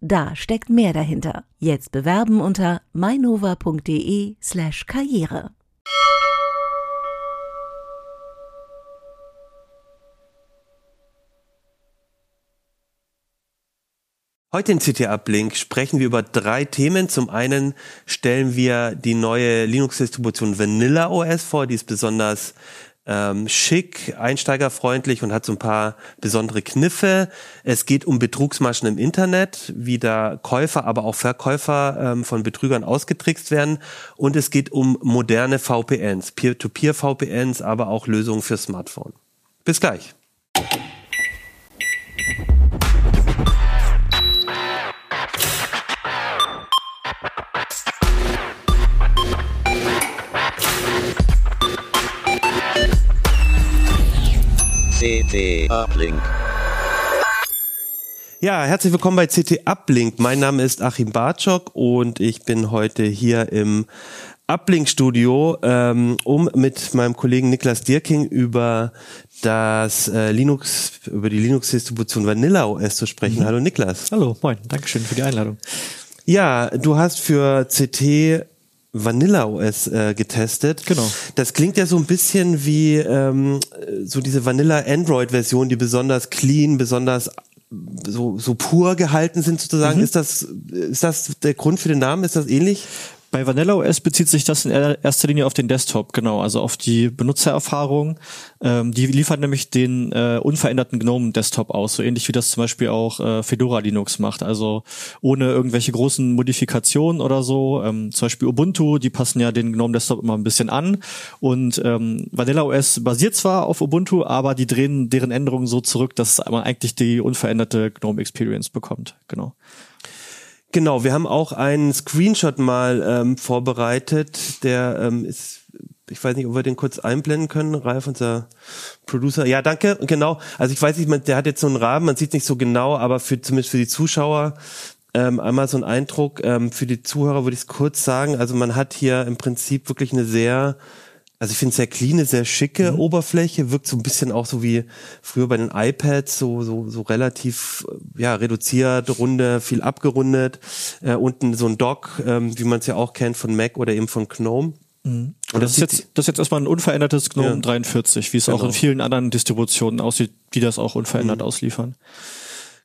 Da steckt mehr dahinter. Jetzt bewerben unter mainova.de slash karriere. Heute in CT Uplink sprechen wir über drei Themen. Zum einen stellen wir die neue Linux-Distribution Vanilla OS vor, die ist besonders ähm, schick, einsteigerfreundlich und hat so ein paar besondere Kniffe. Es geht um Betrugsmaschen im Internet, wie da Käufer, aber auch Verkäufer ähm, von Betrügern ausgetrickst werden. Und es geht um moderne VPNs, Peer-to-Peer-VPNs, aber auch Lösungen für Smartphone. Bis gleich. CT Uplink. Ja, herzlich willkommen bei CT Uplink. Mein Name ist Achim Bartschok und ich bin heute hier im Uplink Studio, ähm, um mit meinem Kollegen Niklas Dirking über das äh, Linux, über die Linux-Distribution Vanilla OS zu sprechen. Mhm. Hallo Niklas. Hallo, moin. Dankeschön für die Einladung. Ja, du hast für CT Vanilla OS äh, getestet. Genau. Das klingt ja so ein bisschen wie ähm, so diese Vanilla Android Version, die besonders clean, besonders so so pur gehalten sind sozusagen. Mhm. Ist das ist das der Grund für den Namen? Ist das ähnlich? Bei Vanilla OS bezieht sich das in erster Linie auf den Desktop, genau, also auf die Benutzererfahrung. Ähm, die liefert nämlich den äh, unveränderten GNOME Desktop aus, so ähnlich wie das zum Beispiel auch äh, Fedora Linux macht. Also ohne irgendwelche großen Modifikationen oder so. Ähm, zum Beispiel Ubuntu, die passen ja den GNOME Desktop immer ein bisschen an. Und ähm, Vanilla OS basiert zwar auf Ubuntu, aber die drehen deren Änderungen so zurück, dass man eigentlich die unveränderte GNOME Experience bekommt. Genau. Genau, wir haben auch einen Screenshot mal ähm, vorbereitet, der ähm, ist, ich weiß nicht, ob wir den kurz einblenden können, Ralf, unser Producer. Ja, danke, genau. Also ich weiß nicht, man, der hat jetzt so einen Rahmen, man sieht nicht so genau, aber für zumindest für die Zuschauer ähm, einmal so ein Eindruck. Ähm, für die Zuhörer würde ich es kurz sagen. Also man hat hier im Prinzip wirklich eine sehr also ich finde sehr clean, sehr schicke mhm. Oberfläche, wirkt so ein bisschen auch so wie früher bei den iPads, so so so relativ ja reduziert, runde, viel abgerundet. Äh, unten so ein Dock, ähm, wie man es ja auch kennt von Mac oder eben von GNOME. Mhm. Und das, das, ist jetzt, das ist jetzt erstmal ein unverändertes GNOME ja. 43, wie es genau. auch in vielen anderen Distributionen aussieht, die das auch unverändert mhm. ausliefern.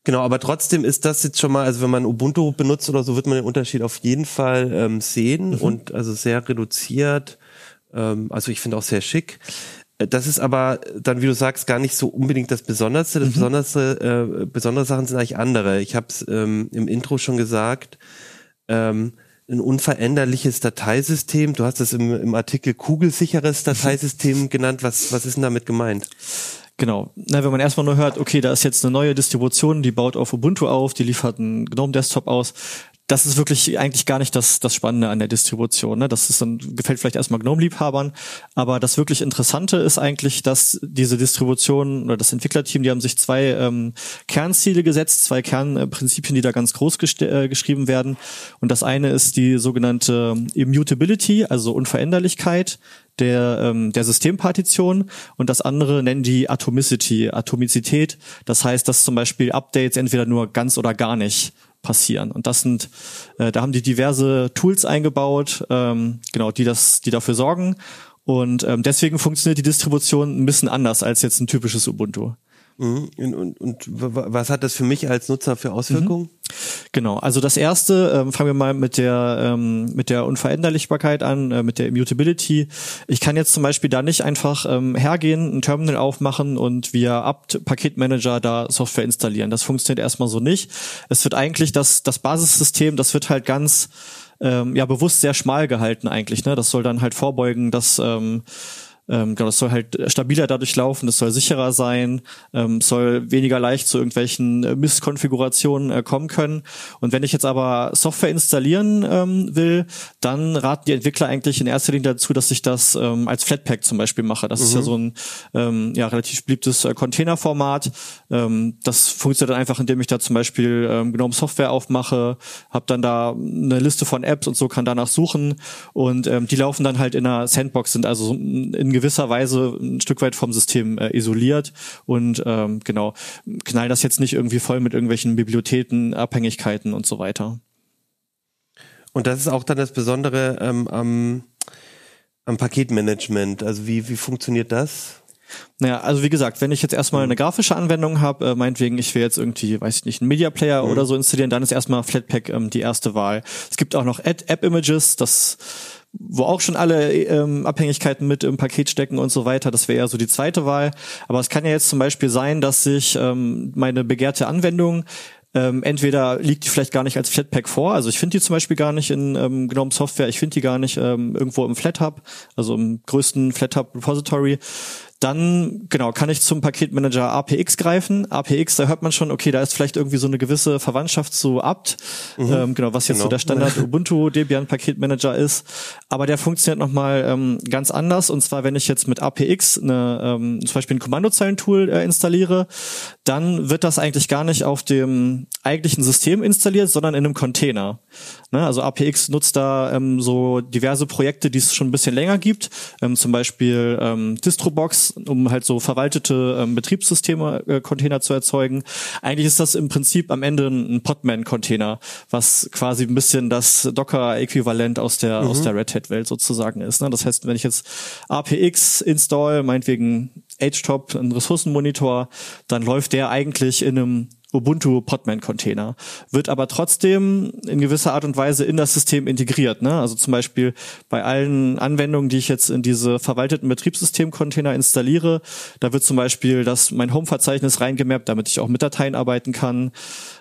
Genau, aber trotzdem ist das jetzt schon mal, also wenn man Ubuntu benutzt oder so, wird man den Unterschied auf jeden Fall ähm, sehen mhm. und also sehr reduziert ähm, also ich finde auch sehr schick. Äh, das ist aber dann, wie du sagst, gar nicht so unbedingt das Besonderste. Das mhm. Besonderste, äh, besondere Sachen sind eigentlich andere. Ich habe es ähm, im Intro schon gesagt. Ähm, ein unveränderliches Dateisystem. Du hast es im, im Artikel kugelsicheres Dateisystem genannt. Was, was ist denn damit gemeint? Genau. Na, wenn man erstmal nur hört, okay, da ist jetzt eine neue Distribution, die baut auf Ubuntu auf, die liefert einen GNOME Desktop aus, das ist wirklich eigentlich gar nicht das, das Spannende an der Distribution. Ne? Das ist dann, gefällt vielleicht erstmal GNOME-Liebhabern, aber das wirklich Interessante ist eigentlich, dass diese Distribution oder das Entwicklerteam, die haben sich zwei ähm, Kernziele gesetzt, zwei Kernprinzipien, die da ganz groß äh, geschrieben werden. Und das eine ist die sogenannte Immutability, also Unveränderlichkeit der, ähm, der Systempartition und das andere nennen die Atomicity, Atomizität. Das heißt, dass zum Beispiel Updates entweder nur ganz oder gar nicht passieren. Und das sind, äh, da haben die diverse Tools eingebaut, ähm, genau, die das, die dafür sorgen. Und ähm, deswegen funktioniert die Distribution ein bisschen anders als jetzt ein typisches Ubuntu. Mhm. Und, und, und was hat das für mich als Nutzer für Auswirkungen? Mhm. Genau, also das erste, ähm, fangen wir mal mit der ähm, mit der Unveränderlichkeit an, äh, mit der Immutability. Ich kann jetzt zum Beispiel da nicht einfach ähm, hergehen, ein Terminal aufmachen und via apt Paketmanager da Software installieren. Das funktioniert erstmal so nicht. Es wird eigentlich das das Basissystem, das wird halt ganz ähm, ja bewusst sehr schmal gehalten eigentlich. Ne, das soll dann halt vorbeugen, dass ähm, ähm, genau, das soll halt stabiler dadurch laufen, das soll sicherer sein, ähm, soll weniger leicht zu irgendwelchen äh, Misskonfigurationen äh, kommen können. Und wenn ich jetzt aber Software installieren ähm, will, dann raten die Entwickler eigentlich in erster Linie dazu, dass ich das ähm, als Flatpak zum Beispiel mache. Das mhm. ist ja mhm. so ein ähm, ja, relativ beliebtes äh, Containerformat. Ähm, das funktioniert dann einfach, indem ich da zum Beispiel ähm, GNOME Software aufmache, habe dann da eine Liste von Apps und so kann danach suchen und ähm, die laufen dann halt in einer Sandbox, sind also in gewisser Weise ein Stück weit vom System äh, isoliert und ähm, genau, knallen das jetzt nicht irgendwie voll mit irgendwelchen Bibliotheken, Abhängigkeiten und so weiter. Und das ist auch dann das Besondere ähm, am, am Paketmanagement. Also wie, wie funktioniert das? Naja, also wie gesagt, wenn ich jetzt erstmal eine grafische Anwendung habe, äh, meinetwegen, ich will jetzt irgendwie, weiß ich nicht, einen Media Player mhm. oder so installieren, dann ist erstmal Flatpak ähm, die erste Wahl. Es gibt auch noch App-Images, das wo auch schon alle ähm, Abhängigkeiten mit im Paket stecken und so weiter. Das wäre ja so die zweite Wahl. Aber es kann ja jetzt zum Beispiel sein, dass sich ähm, meine begehrte Anwendung ähm, entweder liegt die vielleicht gar nicht als Flatpak vor, also ich finde die zum Beispiel gar nicht in ähm, GNOME Software, ich finde die gar nicht ähm, irgendwo im FlatHub, also im größten FlatHub Repository. Dann, genau, kann ich zum Paketmanager APX greifen. APX, da hört man schon, okay, da ist vielleicht irgendwie so eine gewisse Verwandtschaft zu apt, mhm. ähm, genau, was jetzt genau. so der Standard Ubuntu Debian Paketmanager ist. Aber der funktioniert nochmal ähm, ganz anders. Und zwar, wenn ich jetzt mit APX eine, ähm, zum Beispiel ein Kommandozeilentool äh, installiere, dann wird das eigentlich gar nicht auf dem eigentlichen System installiert, sondern in einem Container. Ne? Also APX nutzt da ähm, so diverse Projekte, die es schon ein bisschen länger gibt, ähm, zum Beispiel ähm, Distrobox, um halt so verwaltete ähm, Betriebssysteme äh, Container zu erzeugen. Eigentlich ist das im Prinzip am Ende ein, Podman-Container, was quasi ein bisschen das Docker-Äquivalent aus der mhm. aus der Red Hat-Welt sozusagen ist. Ne? Das heißt, wenn ich jetzt APX install, meinetwegen HTOP, ein Ressourcenmonitor, dann läuft der eigentlich in einem Ubuntu Podman Container, wird aber trotzdem in gewisser Art und Weise in das System integriert. Ne? Also zum Beispiel bei allen Anwendungen, die ich jetzt in diese verwalteten Betriebssystem-Container installiere, da wird zum Beispiel das mein Home-Verzeichnis reingemappt, damit ich auch mit Dateien arbeiten kann.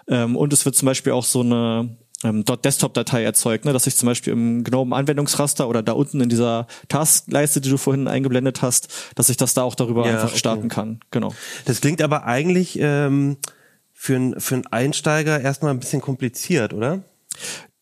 Ähm, und es wird zum Beispiel auch so eine ähm, dort Desktop-Datei erzeugt, ne, dass ich zum Beispiel im GNOME-Anwendungsraster oder da unten in dieser Taskleiste, die du vorhin eingeblendet hast, dass ich das da auch darüber ja, einfach okay. starten kann. Genau. Das klingt aber eigentlich ähm, für, ein, für einen Einsteiger erstmal ein bisschen kompliziert, oder?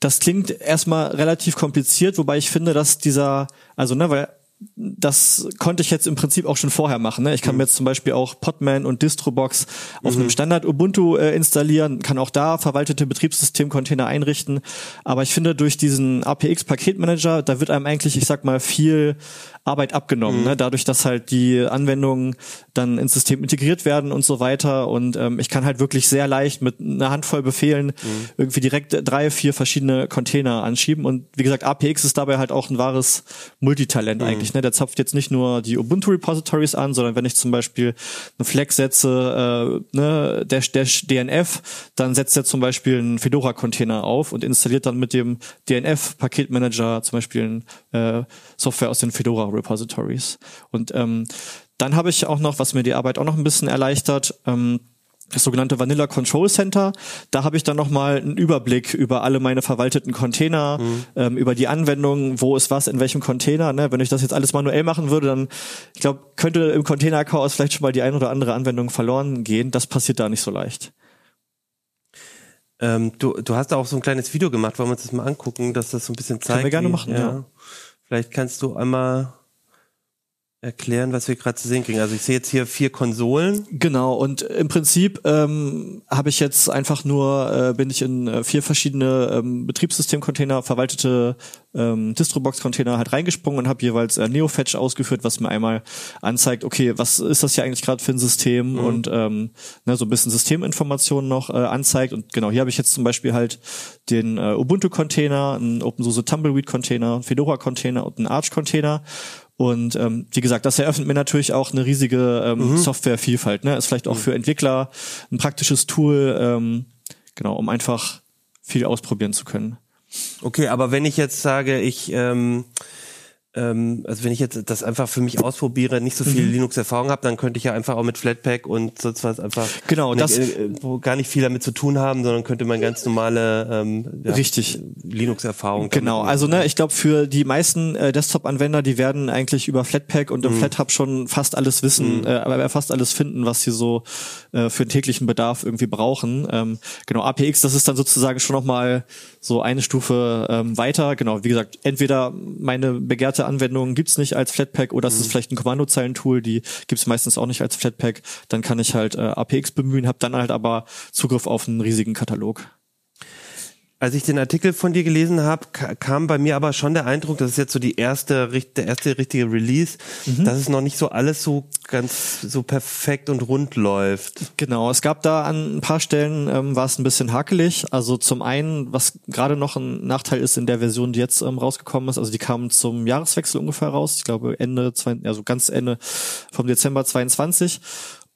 Das klingt erstmal relativ kompliziert, wobei ich finde, dass dieser, also ne, weil das konnte ich jetzt im Prinzip auch schon vorher machen. Ne? Ich kann mhm. mir jetzt zum Beispiel auch Podman und Distrobox auf mhm. einem Standard Ubuntu äh, installieren, kann auch da verwaltete Betriebssystem-Container einrichten. Aber ich finde, durch diesen APX-Paketmanager, da wird einem eigentlich, ich sag mal, viel Arbeit abgenommen, mhm. ne? dadurch, dass halt die Anwendungen dann ins System integriert werden und so weiter. Und ähm, ich kann halt wirklich sehr leicht mit einer Handvoll Befehlen mhm. irgendwie direkt drei, vier verschiedene Container anschieben. Und wie gesagt, APX ist dabei halt auch ein wahres Multitalent mhm. eigentlich. Ne? Der zapft jetzt nicht nur die Ubuntu Repositories an, sondern wenn ich zum Beispiel eine Flag setze, äh, ne, dash dash DNF, dann setzt er zum Beispiel einen Fedora-Container auf und installiert dann mit dem DNF-Paketmanager zum Beispiel äh, Software aus den Fedora Repositories. Und ähm, dann habe ich auch noch, was mir die Arbeit auch noch ein bisschen erleichtert, ähm, das sogenannte Vanilla Control Center. Da habe ich dann nochmal einen Überblick über alle meine verwalteten Container, mhm. ähm, über die Anwendungen, wo ist was, in welchem Container. Ne? Wenn ich das jetzt alles manuell machen würde, dann, ich glaube, könnte im Container-Chaos vielleicht schon mal die ein oder andere Anwendung verloren gehen. Das passiert da nicht so leicht. Ähm, du, du hast da auch so ein kleines Video gemacht, wollen wir uns das mal angucken, dass das so ein bisschen zeigt. Können wir gerne machen, ja. ja. Vielleicht kannst du einmal erklären, was wir gerade zu sehen kriegen. Also ich sehe jetzt hier vier Konsolen. Genau, und im Prinzip ähm, habe ich jetzt einfach nur, äh, bin ich in äh, vier verschiedene ähm, Betriebssystem-Container, verwaltete ähm, Distrobox-Container halt reingesprungen und habe jeweils äh, NeoFetch ausgeführt, was mir einmal anzeigt, okay, was ist das hier eigentlich gerade für ein System mhm. und ähm, ne, so ein bisschen Systeminformationen noch äh, anzeigt. Und genau, hier habe ich jetzt zum Beispiel halt den äh, Ubuntu-Container, einen OpenSUSE Tumbleweed-Container, einen Fedora-Container und einen Arch-Container. Und ähm, wie gesagt, das eröffnet mir natürlich auch eine riesige ähm, mhm. Softwarevielfalt. Ne? Ist vielleicht auch mhm. für Entwickler ein praktisches Tool, ähm, genau, um einfach viel ausprobieren zu können. Okay, aber wenn ich jetzt sage, ich ähm, ähm, also wenn ich jetzt das einfach für mich ausprobiere, nicht so viel Mhm. Linux-Erfahrung habe, dann könnte ich ja einfach auch mit Flatpak und sonst was einfach Genau, das- äh, wo gar nicht viel damit zu tun haben, sondern könnte man ganz normale ähm, ja, Richtig. Linux-Erfahrung. Genau, also ne, ich glaube für die meisten äh, Desktop-Anwender, die werden eigentlich über Flatpak und im FlatHub schon fast alles wissen, äh, aber fast alles finden, was sie so äh, für den täglichen Bedarf irgendwie brauchen. Ähm, genau, APX, das ist dann sozusagen schon nochmal so eine Stufe ähm, weiter. Genau, wie gesagt, entweder meine begehrte Anwendung gibt's nicht als Flatpak oder es ist vielleicht ein Kommandozeilentool, die gibt's meistens auch nicht als Flatpak. Dann kann ich halt äh, APX bemühen, habe dann halt aber Zugriff auf einen riesigen Katalog. Als ich den Artikel von dir gelesen habe, ka- kam bei mir aber schon der Eindruck, das ist jetzt so die erste, der erste richtige Release, Mhm. dass es noch nicht so alles so ganz so perfekt und rund läuft. Genau, es gab da an ein paar Stellen ähm, war es ein bisschen hakelig. Also zum einen, was gerade noch ein Nachteil ist in der Version, die jetzt ähm, rausgekommen ist, also die kam zum Jahreswechsel ungefähr raus. Ich glaube Ende, zwei- also ganz Ende vom Dezember 22.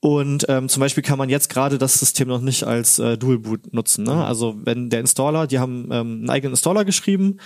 Und ähm, zum Beispiel kann man jetzt gerade das System noch nicht als äh, Dual Boot nutzen. Ne? Also wenn der Installer, die haben ähm, einen eigenen Installer geschrieben,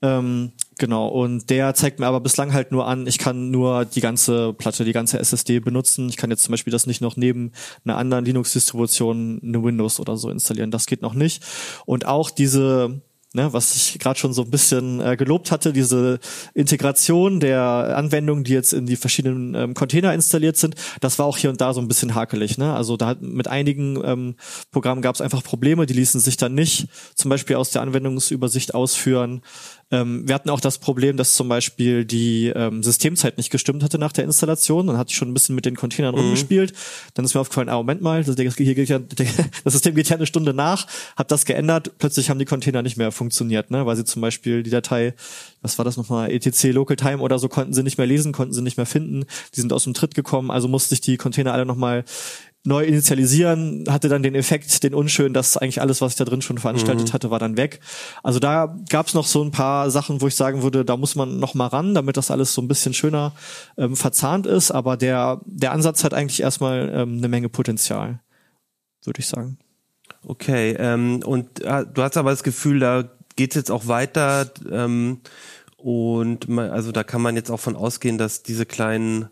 ähm, genau, und der zeigt mir aber bislang halt nur an, ich kann nur die ganze Platte, die ganze SSD benutzen. Ich kann jetzt zum Beispiel das nicht noch neben einer anderen Linux-Distribution, eine Windows oder so installieren. Das geht noch nicht. Und auch diese Ne, was ich gerade schon so ein bisschen äh, gelobt hatte, diese Integration der Anwendungen, die jetzt in die verschiedenen ähm, Container installiert sind, das war auch hier und da so ein bisschen hakelig. Ne? Also da hat, mit einigen ähm, Programmen gab es einfach Probleme, die ließen sich dann nicht zum Beispiel aus der Anwendungsübersicht ausführen. Ähm, wir hatten auch das Problem, dass zum Beispiel die ähm, Systemzeit nicht gestimmt hatte nach der Installation. Dann hatte ich schon ein bisschen mit den Containern rumgespielt. Dann ist mir aufgefallen, ah, Moment mal, das, hier geht ja, das System geht ja eine Stunde nach, hab das geändert, plötzlich haben die Container nicht mehr funktioniert, ne? weil sie zum Beispiel die Datei, was war das nochmal, etc Local Time oder so, konnten sie nicht mehr lesen, konnten sie nicht mehr finden, die sind aus dem Tritt gekommen, also musste ich die Container alle nochmal neu initialisieren, hatte dann den Effekt, den unschön, dass eigentlich alles, was ich da drin schon veranstaltet hatte, war dann weg. Also da gab es noch so ein paar Sachen, wo ich sagen würde, da muss man noch mal ran, damit das alles so ein bisschen schöner ähm, verzahnt ist. Aber der, der Ansatz hat eigentlich erstmal ähm, eine Menge Potenzial, würde ich sagen. Okay, ähm, und äh, du hast aber das Gefühl, da geht's jetzt auch weiter ähm, und man, also da kann man jetzt auch von ausgehen, dass diese kleinen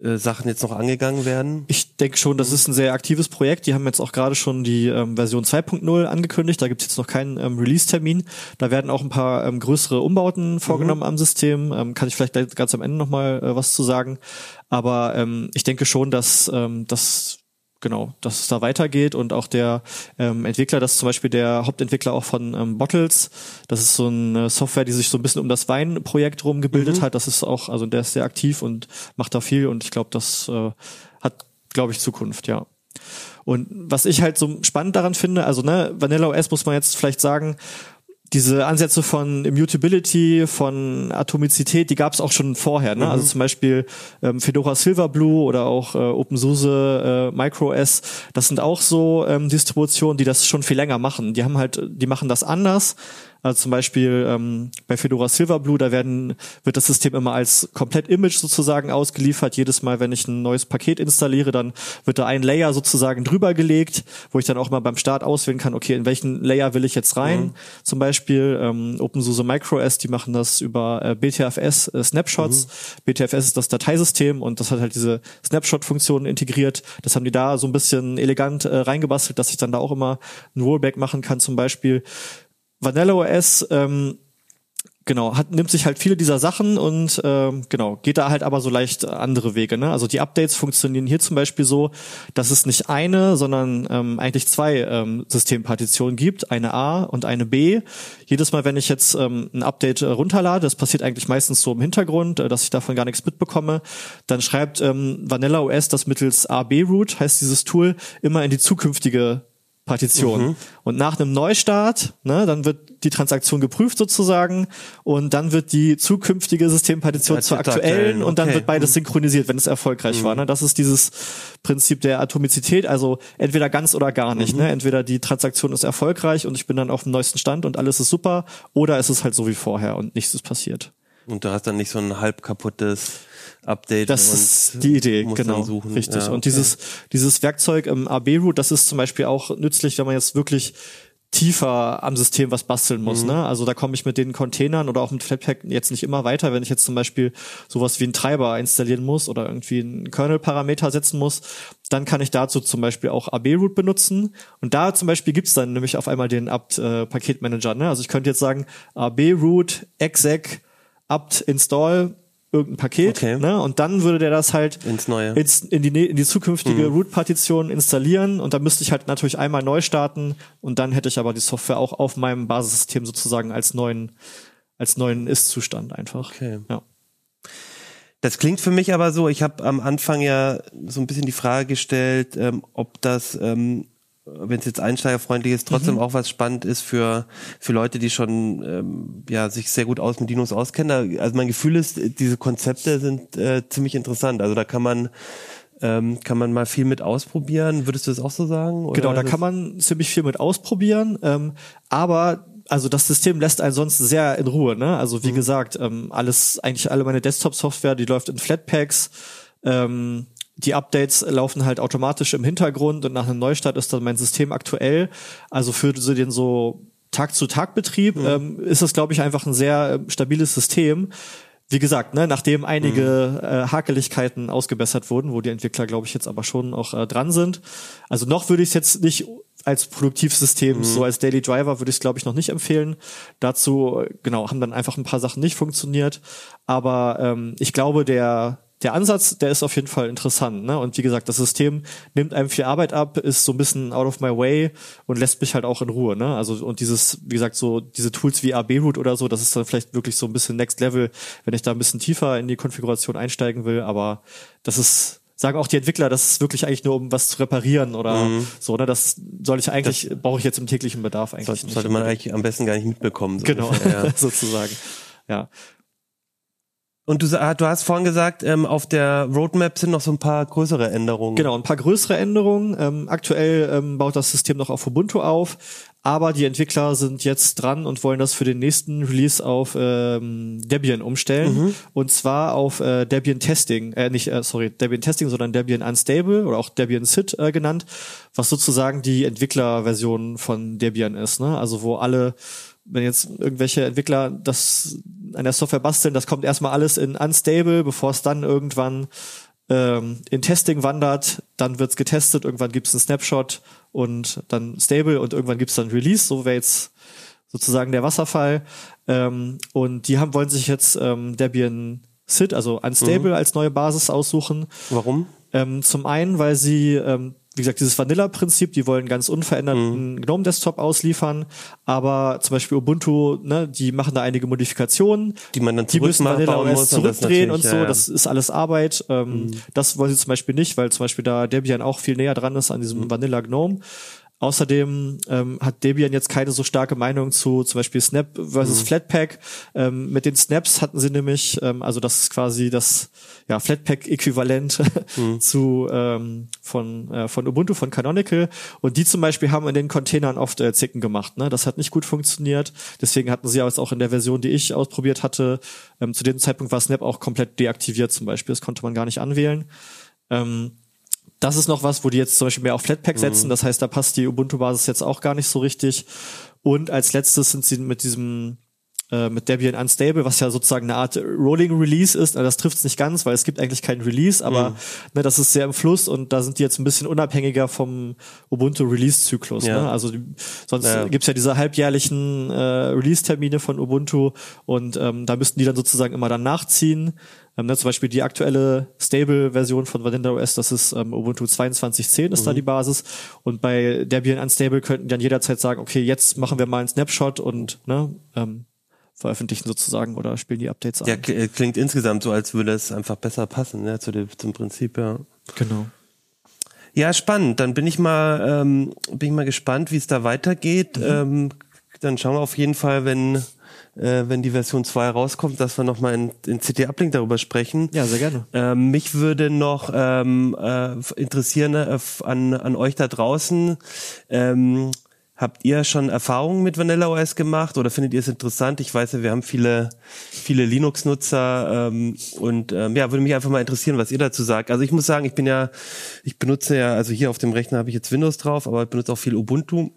Sachen jetzt noch angegangen werden. Ich denke schon, das ist ein sehr aktives Projekt. Die haben jetzt auch gerade schon die ähm, Version 2.0 angekündigt. Da gibt es jetzt noch keinen ähm, Release-Termin. Da werden auch ein paar ähm, größere Umbauten vorgenommen am System. Ähm, kann ich vielleicht ganz am Ende nochmal äh, was zu sagen. Aber ähm, ich denke schon, dass ähm, das genau, dass es da weitergeht und auch der ähm, Entwickler, das ist zum Beispiel der Hauptentwickler auch von ähm, Bottles, das ist so eine Software, die sich so ein bisschen um das Weinprojekt rumgebildet hat. Das ist auch, also der ist sehr aktiv und macht da viel und ich glaube, das äh, hat, glaube ich, Zukunft, ja. Und was ich halt so spannend daran finde, also ne, Vanilla OS muss man jetzt vielleicht sagen, diese Ansätze von Immutability, von Atomizität, die gab es auch schon vorher. Ne? Also zum Beispiel ähm, Fedora Silverblue oder auch äh, OpenSUSE äh, MicroOS, das sind auch so ähm, Distributionen, die das schon viel länger machen. Die haben halt, die machen das anders. Also zum Beispiel ähm, bei Fedora Silverblue, da werden, wird das System immer als komplett Image sozusagen ausgeliefert. Jedes Mal, wenn ich ein neues Paket installiere, dann wird da ein Layer sozusagen drüber gelegt, wo ich dann auch mal beim Start auswählen kann, okay, in welchen Layer will ich jetzt rein? Zum Beispiel ähm, OpenSUSE MicroOS, die machen das über äh, BTFS äh, Snapshots. BTFS ist das Dateisystem und das hat halt diese Snapshot-Funktion integriert. Das haben die da so ein bisschen elegant äh, reingebastelt, dass ich dann da auch immer ein Rollback machen kann zum Beispiel. Vanilla OS, ähm, genau, hat, nimmt sich halt viele dieser Sachen und ähm, genau, geht da halt aber so leicht andere Wege. Ne? Also die Updates funktionieren hier zum Beispiel so, dass es nicht eine, sondern ähm, eigentlich zwei ähm, Systempartitionen gibt, eine A und eine B. Jedes Mal, wenn ich jetzt ähm, ein Update äh, runterlade, das passiert eigentlich meistens so im Hintergrund, äh, dass ich davon gar nichts mitbekomme, dann schreibt ähm, Vanilla OS das mittels AB-Root, heißt dieses Tool, immer in die zukünftige Partition. Und nach einem Neustart, ne, dann wird die Transaktion geprüft sozusagen und dann wird die zukünftige Systempartition zur aktuellen aktuellen, und dann okay. wird beides synchronisiert, wenn es erfolgreich war. Ne? Das ist dieses Prinzip der Atomizität, also entweder ganz oder gar nicht. Ne? Entweder die Transaktion ist erfolgreich und ich bin dann auf dem neuesten Stand und alles ist super oder es ist halt so wie vorher und nichts ist passiert. Und du hast dann nicht so ein halb kaputtes Update. Das und ist die Idee, genau. Richtig. Ja, und okay. dieses, dieses Werkzeug im AB-Root, das ist zum Beispiel auch nützlich, wenn man jetzt wirklich tiefer am System was basteln muss. Mhm. Ne? Also da komme ich mit den Containern oder auch mit Flatpak jetzt nicht immer weiter, wenn ich jetzt zum Beispiel sowas wie einen Treiber installieren muss oder irgendwie einen Kernel-Parameter setzen muss, dann kann ich dazu zum Beispiel auch AB-Root benutzen. Und da zum Beispiel gibt's dann nämlich auf einmal den apt-Paketmanager. ne? Also ich könnte jetzt sagen, AB-Root exec apt install irgendein Paket, Okay. ne? Und dann würde der das halt Ins Neue. ins, in die, in die zukünftige Mhm. Root-Partition installieren und dann müsste ich halt natürlich einmal neu starten und dann hätte ich aber die Software auch auf meinem Basissystem sozusagen als neuen, als neuen Ist-Zustand einfach. Okay. Ja. Das klingt für mich aber so, ich habe am Anfang ja so ein bisschen die Frage gestellt, ähm, ob das, ähm, wenn es jetzt einsteigerfreundlich ist, trotzdem Mhm. auch was spannend ist für, für Leute, die schon ähm, ja, sich sehr gut aus mit Dinos auskennen. Also mein Gefühl ist, diese Konzepte sind äh, ziemlich interessant. Also da kann man ähm, kann man mal viel mit ausprobieren. Würdest du das auch so sagen? Oder Genau, da kann man ziemlich viel mit ausprobieren, ähm, aber also das System lässt einen sonst sehr in Ruhe. Ne? Also Mhm. wie gesagt, ähm, alles eigentlich alle meine Desktop-Software, die läuft in Flatpaks. Ähm, die Updates laufen halt automatisch im Hintergrund und nach einem Neustart ist dann mein System aktuell. Also für so den so Tag-zu-Tag-Betrieb Mhm. ähm, ist das, glaube ich, einfach ein sehr äh, stabiles System. Wie gesagt, ne, nachdem einige äh, Hakeligkeiten ausgebessert wurden, wo die Entwickler, glaube ich, jetzt aber schon auch äh, dran sind. Also noch würde ich es jetzt nicht als Produktivsystem, so als Daily Driver würde ich es, glaube ich, noch nicht empfehlen. Dazu, äh, genau, haben dann einfach ein paar Sachen nicht funktioniert. Aber ähm, ich glaube, der der Ansatz, der ist auf jeden Fall interessant, ne? Und wie gesagt, das System nimmt einem viel Arbeit ab, ist so ein bisschen out of my way und lässt mich halt auch in Ruhe, ne? Also und dieses, wie gesagt, so diese Tools wie AB-Root oder so, das ist dann vielleicht wirklich so ein bisschen Next Level, wenn ich da ein bisschen tiefer in die Konfiguration einsteigen will, aber das ist sagen auch die Entwickler, das ist wirklich eigentlich nur um was zu reparieren oder so, ne? Das soll ich eigentlich brauche ich jetzt im täglichen Bedarf eigentlich sollte, nicht. sollte man eigentlich am besten gar nicht mitbekommen. So genau, ja. sozusagen. Ja. Und du, sa- du hast vorhin gesagt, ähm, auf der Roadmap sind noch so ein paar größere Änderungen. Genau, ein paar größere Änderungen. Ähm, aktuell ähm, baut das System noch auf Ubuntu auf, aber die Entwickler sind jetzt dran und wollen das für den nächsten Release auf ähm, Debian umstellen. Und zwar auf äh, Debian Testing, äh, nicht, äh, sorry, Debian Testing, sondern Debian Unstable oder auch Debian SID äh, genannt, was sozusagen die Entwicklerversion von Debian ist. Ne? Also wo alle wenn jetzt irgendwelche Entwickler das an der Software basteln, das kommt erstmal alles in unstable, bevor es dann irgendwann ähm, in Testing wandert, dann wird's getestet, irgendwann gibt's einen Snapshot und dann stable und irgendwann gibt's dann Release, so wäre jetzt sozusagen der Wasserfall. Ähm, und die haben wollen sich jetzt ähm, Debian SID, also unstable, als neue Basis aussuchen. Warum? Ähm, zum einen, weil sie, ähm, wie gesagt, dieses Vanilla-Prinzip, die wollen ganz unveränderten GNOME-Desktop ausliefern, aber zum Beispiel Ubuntu, ne, die machen da einige Modifikationen, Die man dann die müssen Vanilla OS muss und zurückdrehen und natürlich, so, ja, ja. das ist alles Arbeit. Ähm, Das wollen sie zum Beispiel nicht, weil zum Beispiel da Debian auch viel näher dran ist an diesem Mhm. Vanilla GNOME. Außerdem ähm, hat Debian jetzt keine so starke Meinung zu zum Beispiel Snap Mhm. versus Flatpak. Ähm, mit den Snaps hatten sie nämlich, ähm, also das ist quasi das ja, Flatpak-Äquivalent Mhm. zu ähm, von äh, von Ubuntu von Canonical und die zum Beispiel haben in den Containern oft äh, Zicken gemacht. Ne? Das hat nicht gut funktioniert. Deswegen hatten sie jetzt auch in der Version, die ich ausprobiert hatte, ähm, zu dem Zeitpunkt war Snap auch komplett deaktiviert zum Beispiel. Das konnte man gar nicht anwählen. Ähm, das ist noch was, wo die jetzt zum Beispiel mehr auf Flatpak setzen. Das heißt, da passt die Ubuntu-Basis jetzt auch gar nicht so richtig. Und als letztes sind sie mit diesem äh, mit Debian Unstable, was ja sozusagen eine Art Rolling Release ist. Also das trifft es nicht ganz, weil es gibt eigentlich keinen Release, aber ne, das ist sehr im Fluss und da sind die jetzt ein bisschen unabhängiger vom Ubuntu Release-Zyklus. Ja. Ne? Also die, sonst Ja. gibt's ja diese halbjährlichen äh, Release-Termine von Ubuntu und ähm, da müssten die dann sozusagen immer dann nachziehen. Ähm, ne, zum Beispiel die aktuelle Stable-Version von Vanilla OS, das ist ähm, Ubuntu 22.10 ist da die Basis. Und bei Debian Unstable könnten die dann jederzeit sagen, okay, jetzt machen wir mal einen Snapshot und ne, ähm, veröffentlichen sozusagen oder spielen die Updates an. Ja, äh, klingt insgesamt so, als würde es einfach besser passen, ne, zu dem, zum Prinzip, ja. Genau. Ja, spannend. Dann bin ich mal, ähm, bin ich mal gespannt, wie es da weitergeht. Ähm, dann schauen wir auf jeden Fall, wenn, äh, wenn die Version 2 rauskommt, dass wir nochmal in, in CT-Uplink darüber sprechen. Ja, sehr gerne. Ähm, mich würde noch ähm, äh, interessieren äh, an, an euch da draußen. Ähm, habt ihr schon Erfahrungen mit Vanilla OS gemacht oder findet ihr es interessant? Ich weiß ja, wir haben viele, viele Linux-Nutzer ähm, und ähm, ja, würde mich einfach mal interessieren, was ihr dazu sagt. Also ich muss sagen, ich bin ja, ich benutze ja, also hier auf dem Rechner habe ich jetzt Windows drauf, aber ich benutze auch viel Ubuntu.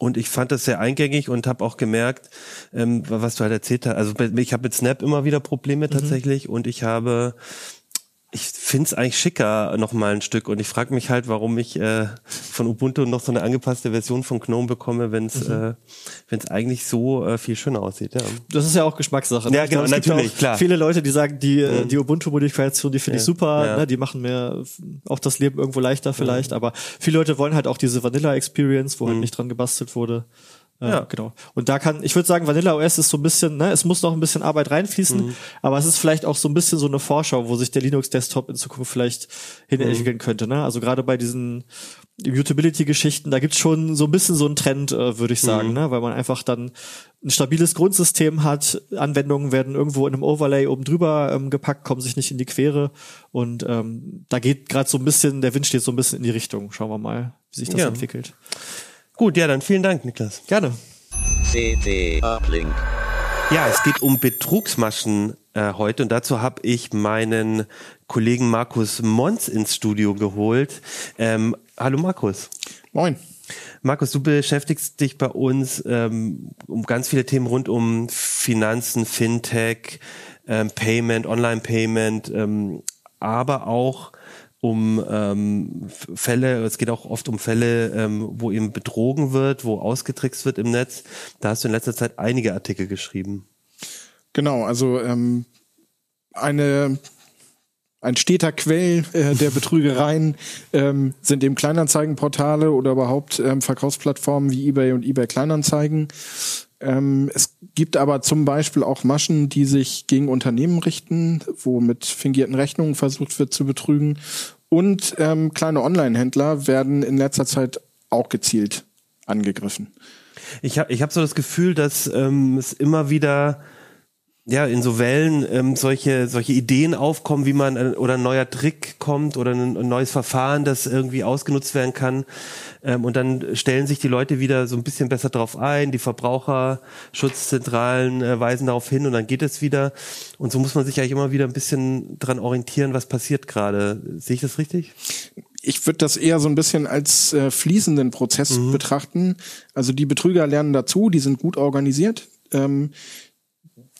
Und ich fand das sehr eingängig und habe auch gemerkt, ähm, was du halt erzählt hast. Also ich habe mit Snap immer wieder Probleme tatsächlich und ich habe ich find's eigentlich schicker noch mal ein Stück und ich frage mich halt, warum ich äh, von Ubuntu noch so eine angepasste Version von GNOME bekomme, wenn es mhm. äh, wenn's eigentlich so äh, viel schöner aussieht. Ja. Das ist ja auch Geschmackssache. Ne? Ja, genau, natürlich, klar. Viele Leute, die sagen, die äh, mhm. die Ubuntu-Modifikation, die finde ja. ich super, Ja. ne? die machen mir auch das Leben irgendwo leichter vielleicht, aber viele Leute wollen halt auch diese Vanilla-Experience, wo halt Mhm. nicht dran gebastelt wurde. Äh, Ja. genau. Und da kann, ich würde sagen, Vanilla OS ist so ein bisschen, ne, es muss noch ein bisschen Arbeit reinfließen, Mhm. aber es ist vielleicht auch so ein bisschen so eine Vorschau, wo sich der Linux Desktop in Zukunft vielleicht hin Mhm. entwickeln könnte, ne? Also gerade bei diesen Mutability-Geschichten, da gibt's schon so ein bisschen so einen Trend, äh, würde ich Mhm. sagen, ne? Weil man einfach dann ein stabiles Grundsystem hat, Anwendungen werden irgendwo in einem Overlay oben drüber ähm, gepackt, kommen sich nicht in die Quere und ähm, da geht gerade so ein bisschen, der Wind steht so ein bisschen in die Richtung. Schauen wir mal, wie sich das Ja. entwickelt. Gut, ja, dann vielen Dank, Niklas. Gerne. CT Uplink. Ja, es geht um Betrugsmaschen äh, heute und dazu habe ich meinen Kollegen Markus Mons ins Studio geholt. Ähm, hallo Markus. Moin. Markus, du beschäftigst dich bei uns ähm, um ganz viele Themen rund um Finanzen, Fintech, ähm, Payment, Online-Payment, ähm, aber auch um ähm, Fälle, es geht auch oft um Fälle, ähm, wo eben betrogen wird, wo ausgetrickst wird im Netz. Da hast du in letzter Zeit einige Artikel geschrieben. Genau, also ähm, eine ein steter Quell äh, der Betrügereien ähm, sind eben Kleinanzeigenportale oder überhaupt ähm, Verkaufsplattformen wie eBay und eBay Kleinanzeigen. Ähm, es gibt aber zum Beispiel auch Maschen, die sich gegen Unternehmen richten, wo mit fingierten Rechnungen versucht wird zu betrügen. Und ähm, kleine Online-Händler werden in letzter Zeit auch gezielt angegriffen. Ich habe ich hab so das Gefühl, dass ähm, es immer wieder ja in so Wellen ähm, solche solche Ideen aufkommen, wie man äh, oder ein neuer Trick kommt oder ein, ein neues Verfahren, das irgendwie ausgenutzt werden kann. Ähm, und dann stellen sich die Leute wieder so ein bisschen besser drauf ein. Die Verbraucherschutzzentralen äh, weisen darauf hin und dann geht es wieder. Und so muss man sich eigentlich immer wieder ein bisschen dran orientieren, was passiert gerade. Sehe ich das richtig? ich würde das eher so ein bisschen als äh, fließenden Prozess betrachten. Also die Betrüger lernen dazu, die sind gut organisiert. Ähm,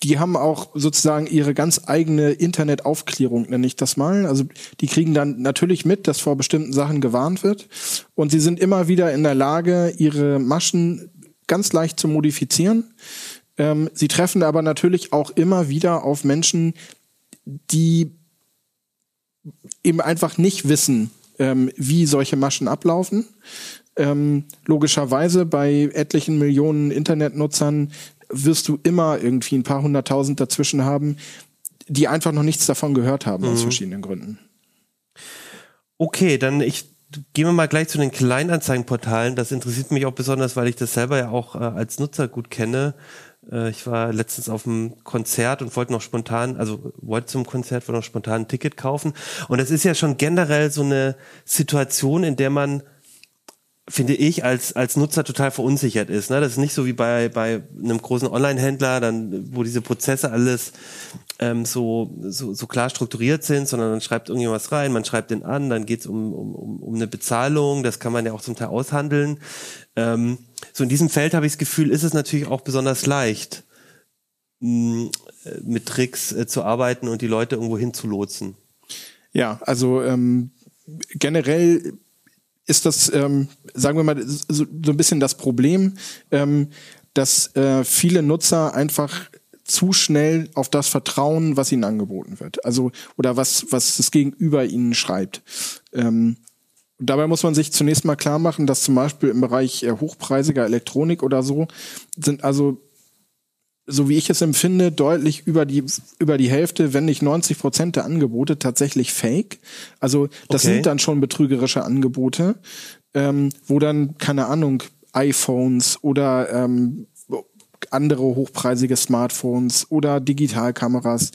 die haben auch sozusagen ihre ganz eigene Internetaufklärung, nenne ich das mal. Also die kriegen dann natürlich mit, dass vor bestimmten Sachen gewarnt wird. Und sie sind immer wieder in der Lage, ihre Maschen ganz leicht zu modifizieren. Ähm, sie treffen aber natürlich auch immer wieder auf Menschen, die eben einfach nicht wissen, ähm, wie solche Maschen ablaufen. Ähm, logischerweise bei etlichen Millionen Internetnutzern wirst du immer irgendwie ein paar hunderttausend dazwischen haben, die einfach noch nichts davon gehört haben aus verschiedenen Gründen. Okay, dann ich gehen wir mal gleich zu den Kleinanzeigenportalen. Das interessiert mich auch besonders, weil ich das selber ja auch äh, als Nutzer gut kenne. Äh, ich war letztens auf einem Konzert und wollte noch spontan, also wollte zum Konzert, wollte noch spontan ein Ticket kaufen. Und das ist ja schon generell so eine Situation, in der man finde ich, als, als Nutzer total verunsichert ist. Ne? Das ist nicht so wie bei, bei einem großen Online-Händler, dann, wo diese Prozesse alles ähm, so, so, so klar strukturiert sind, sondern man schreibt irgendwas rein, man schreibt den an, dann geht's um, um, um, eine Bezahlung, das kann man ja auch zum Teil aushandeln. Ähm, so in diesem Feld habe ich das Gefühl, ist es natürlich auch besonders leicht, mh, äh, mit Tricks äh, zu arbeiten und die Leute irgendwo hinzulotsen. Ja, also ähm, generell ist das, ähm, sagen wir mal, so, so ein bisschen das Problem, ähm, dass äh, viele Nutzer einfach zu schnell auf das vertrauen, was ihnen angeboten wird. Also oder was was das Gegenüber ihnen schreibt. Ähm, dabei muss man sich zunächst mal klar machen, dass zum Beispiel im Bereich äh, hochpreisiger Elektronik oder so sind also so wie ich es empfinde, deutlich über die, über die Hälfte, wenn nicht 90 Prozent der Angebote tatsächlich fake. Also das Okay. sind dann schon betrügerische Angebote, ähm, wo dann, keine Ahnung, iPhones oder ähm, andere hochpreisige Smartphones oder Digitalkameras,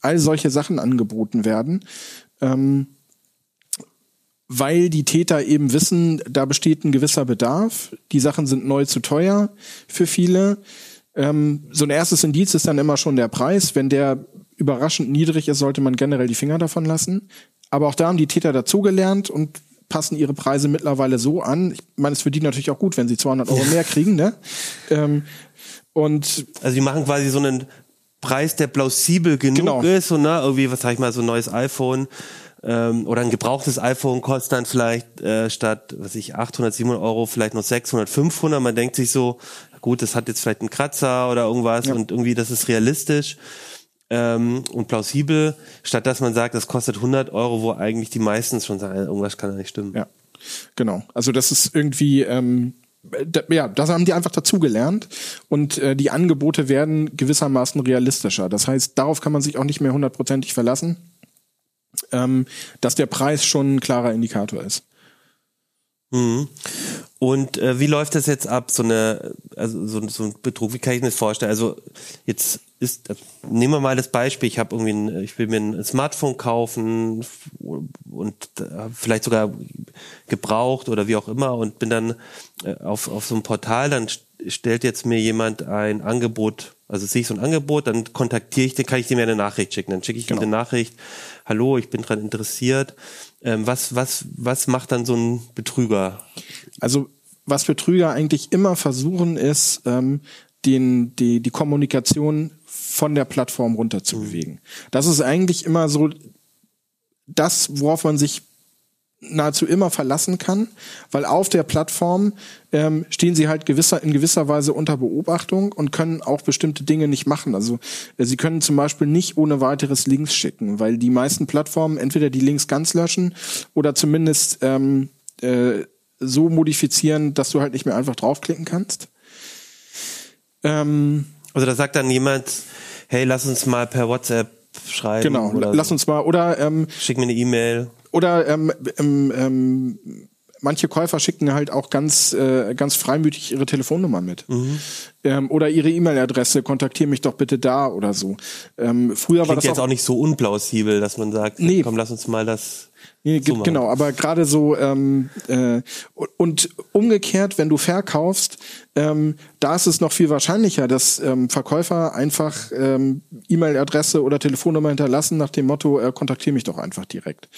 all solche Sachen angeboten werden. Ähm, weil die Täter eben wissen, da besteht ein gewisser Bedarf, die Sachen sind neu zu teuer für viele. Ähm, so ein erstes Indiz ist dann immer schon der Preis. Wenn der überraschend niedrig ist, sollte man generell die Finger davon lassen. Aber auch da haben die Täter dazugelernt und passen ihre Preise mittlerweile so an. Ich meine, es für die natürlich auch gut, wenn sie 200 Euro mehr kriegen, ne? Ähm, und Also die machen quasi so einen Preis, der plausibel genug Genau. ist, so, ne? Irgendwie, was sag ich mal, so ein neues iPhone ähm, oder ein gebrauchtes iPhone kostet dann vielleicht äh, statt, was weiß ich, 800, 700 Euro vielleicht noch 600, 500. Man denkt sich so, gut, das hat jetzt vielleicht einen Kratzer oder irgendwas Ja. und irgendwie, das ist realistisch ähm, und plausibel, statt dass man sagt, das kostet 100 Euro, wo eigentlich die meisten schon sagen, irgendwas kann da nicht stimmen. Ja, genau. Also das ist irgendwie, ähm, ja, das haben die einfach dazugelernt und äh, die Angebote werden gewissermaßen realistischer. Das heißt, darauf kann man sich auch nicht mehr hundertprozentig verlassen, ähm, dass der Preis schon ein klarer Indikator ist. Mhm. Und äh, wie läuft das jetzt ab, so eine, also so, so ein Betrug, wie kann ich mir das vorstellen? Also jetzt ist, äh, nehmen wir mal das Beispiel, ich habe irgendwie, ein, ich will mir ein Smartphone kaufen und äh, vielleicht sogar gebraucht oder wie auch immer und bin dann äh, auf, auf so einem Portal, dann st- stellt jetzt mir jemand ein Angebot, also sehe ich so ein Angebot, dann kontaktiere ich den, kann ich dem ja eine Nachricht schicken. Dann schicke ich ihm Genau. eine Nachricht, hallo, ich bin dran interessiert. Ähm, was, was, was macht dann so ein Betrüger? Also was Betrüger eigentlich immer versuchen, ist, ähm, den, die, die Kommunikation von der Plattform runter zu bewegen. Das ist eigentlich immer so das, worauf man sich nahezu immer verlassen kann, weil auf der Plattform ähm, stehen sie halt gewisser, in gewisser Weise unter Beobachtung und können auch bestimmte Dinge nicht machen. Also äh, sie können zum Beispiel nicht ohne weiteres Links schicken, weil die meisten Plattformen entweder die Links ganz löschen oder zumindest ähm, äh, so modifizieren, dass du halt nicht mehr einfach draufklicken kannst. Ähm, Also da sagt dann jemand, hey, lass uns mal per WhatsApp schreiben. genau, oder lass so. uns mal oder ähm, Schick mir eine E-Mail. Oder ähm, ähm, ähm, manche Käufer schicken halt auch ganz äh, ganz freimütig ihre Telefonnummer mit ähm, oder ihre E-Mail-Adresse. Kontaktiere mich doch bitte da oder so. Ähm, früher war Klingt das jetzt auch, auch nicht so unplausibel, dass man sagt, Nee. komm, lass uns mal das. Nee, so machen. genau, aber gerade so ähm, äh, und umgekehrt, wenn du verkaufst, ähm, da ist es noch viel wahrscheinlicher, dass ähm, Verkäufer einfach ähm, E-Mail-Adresse oder Telefonnummer hinterlassen nach dem Motto, äh, kontaktiere mich doch einfach direkt.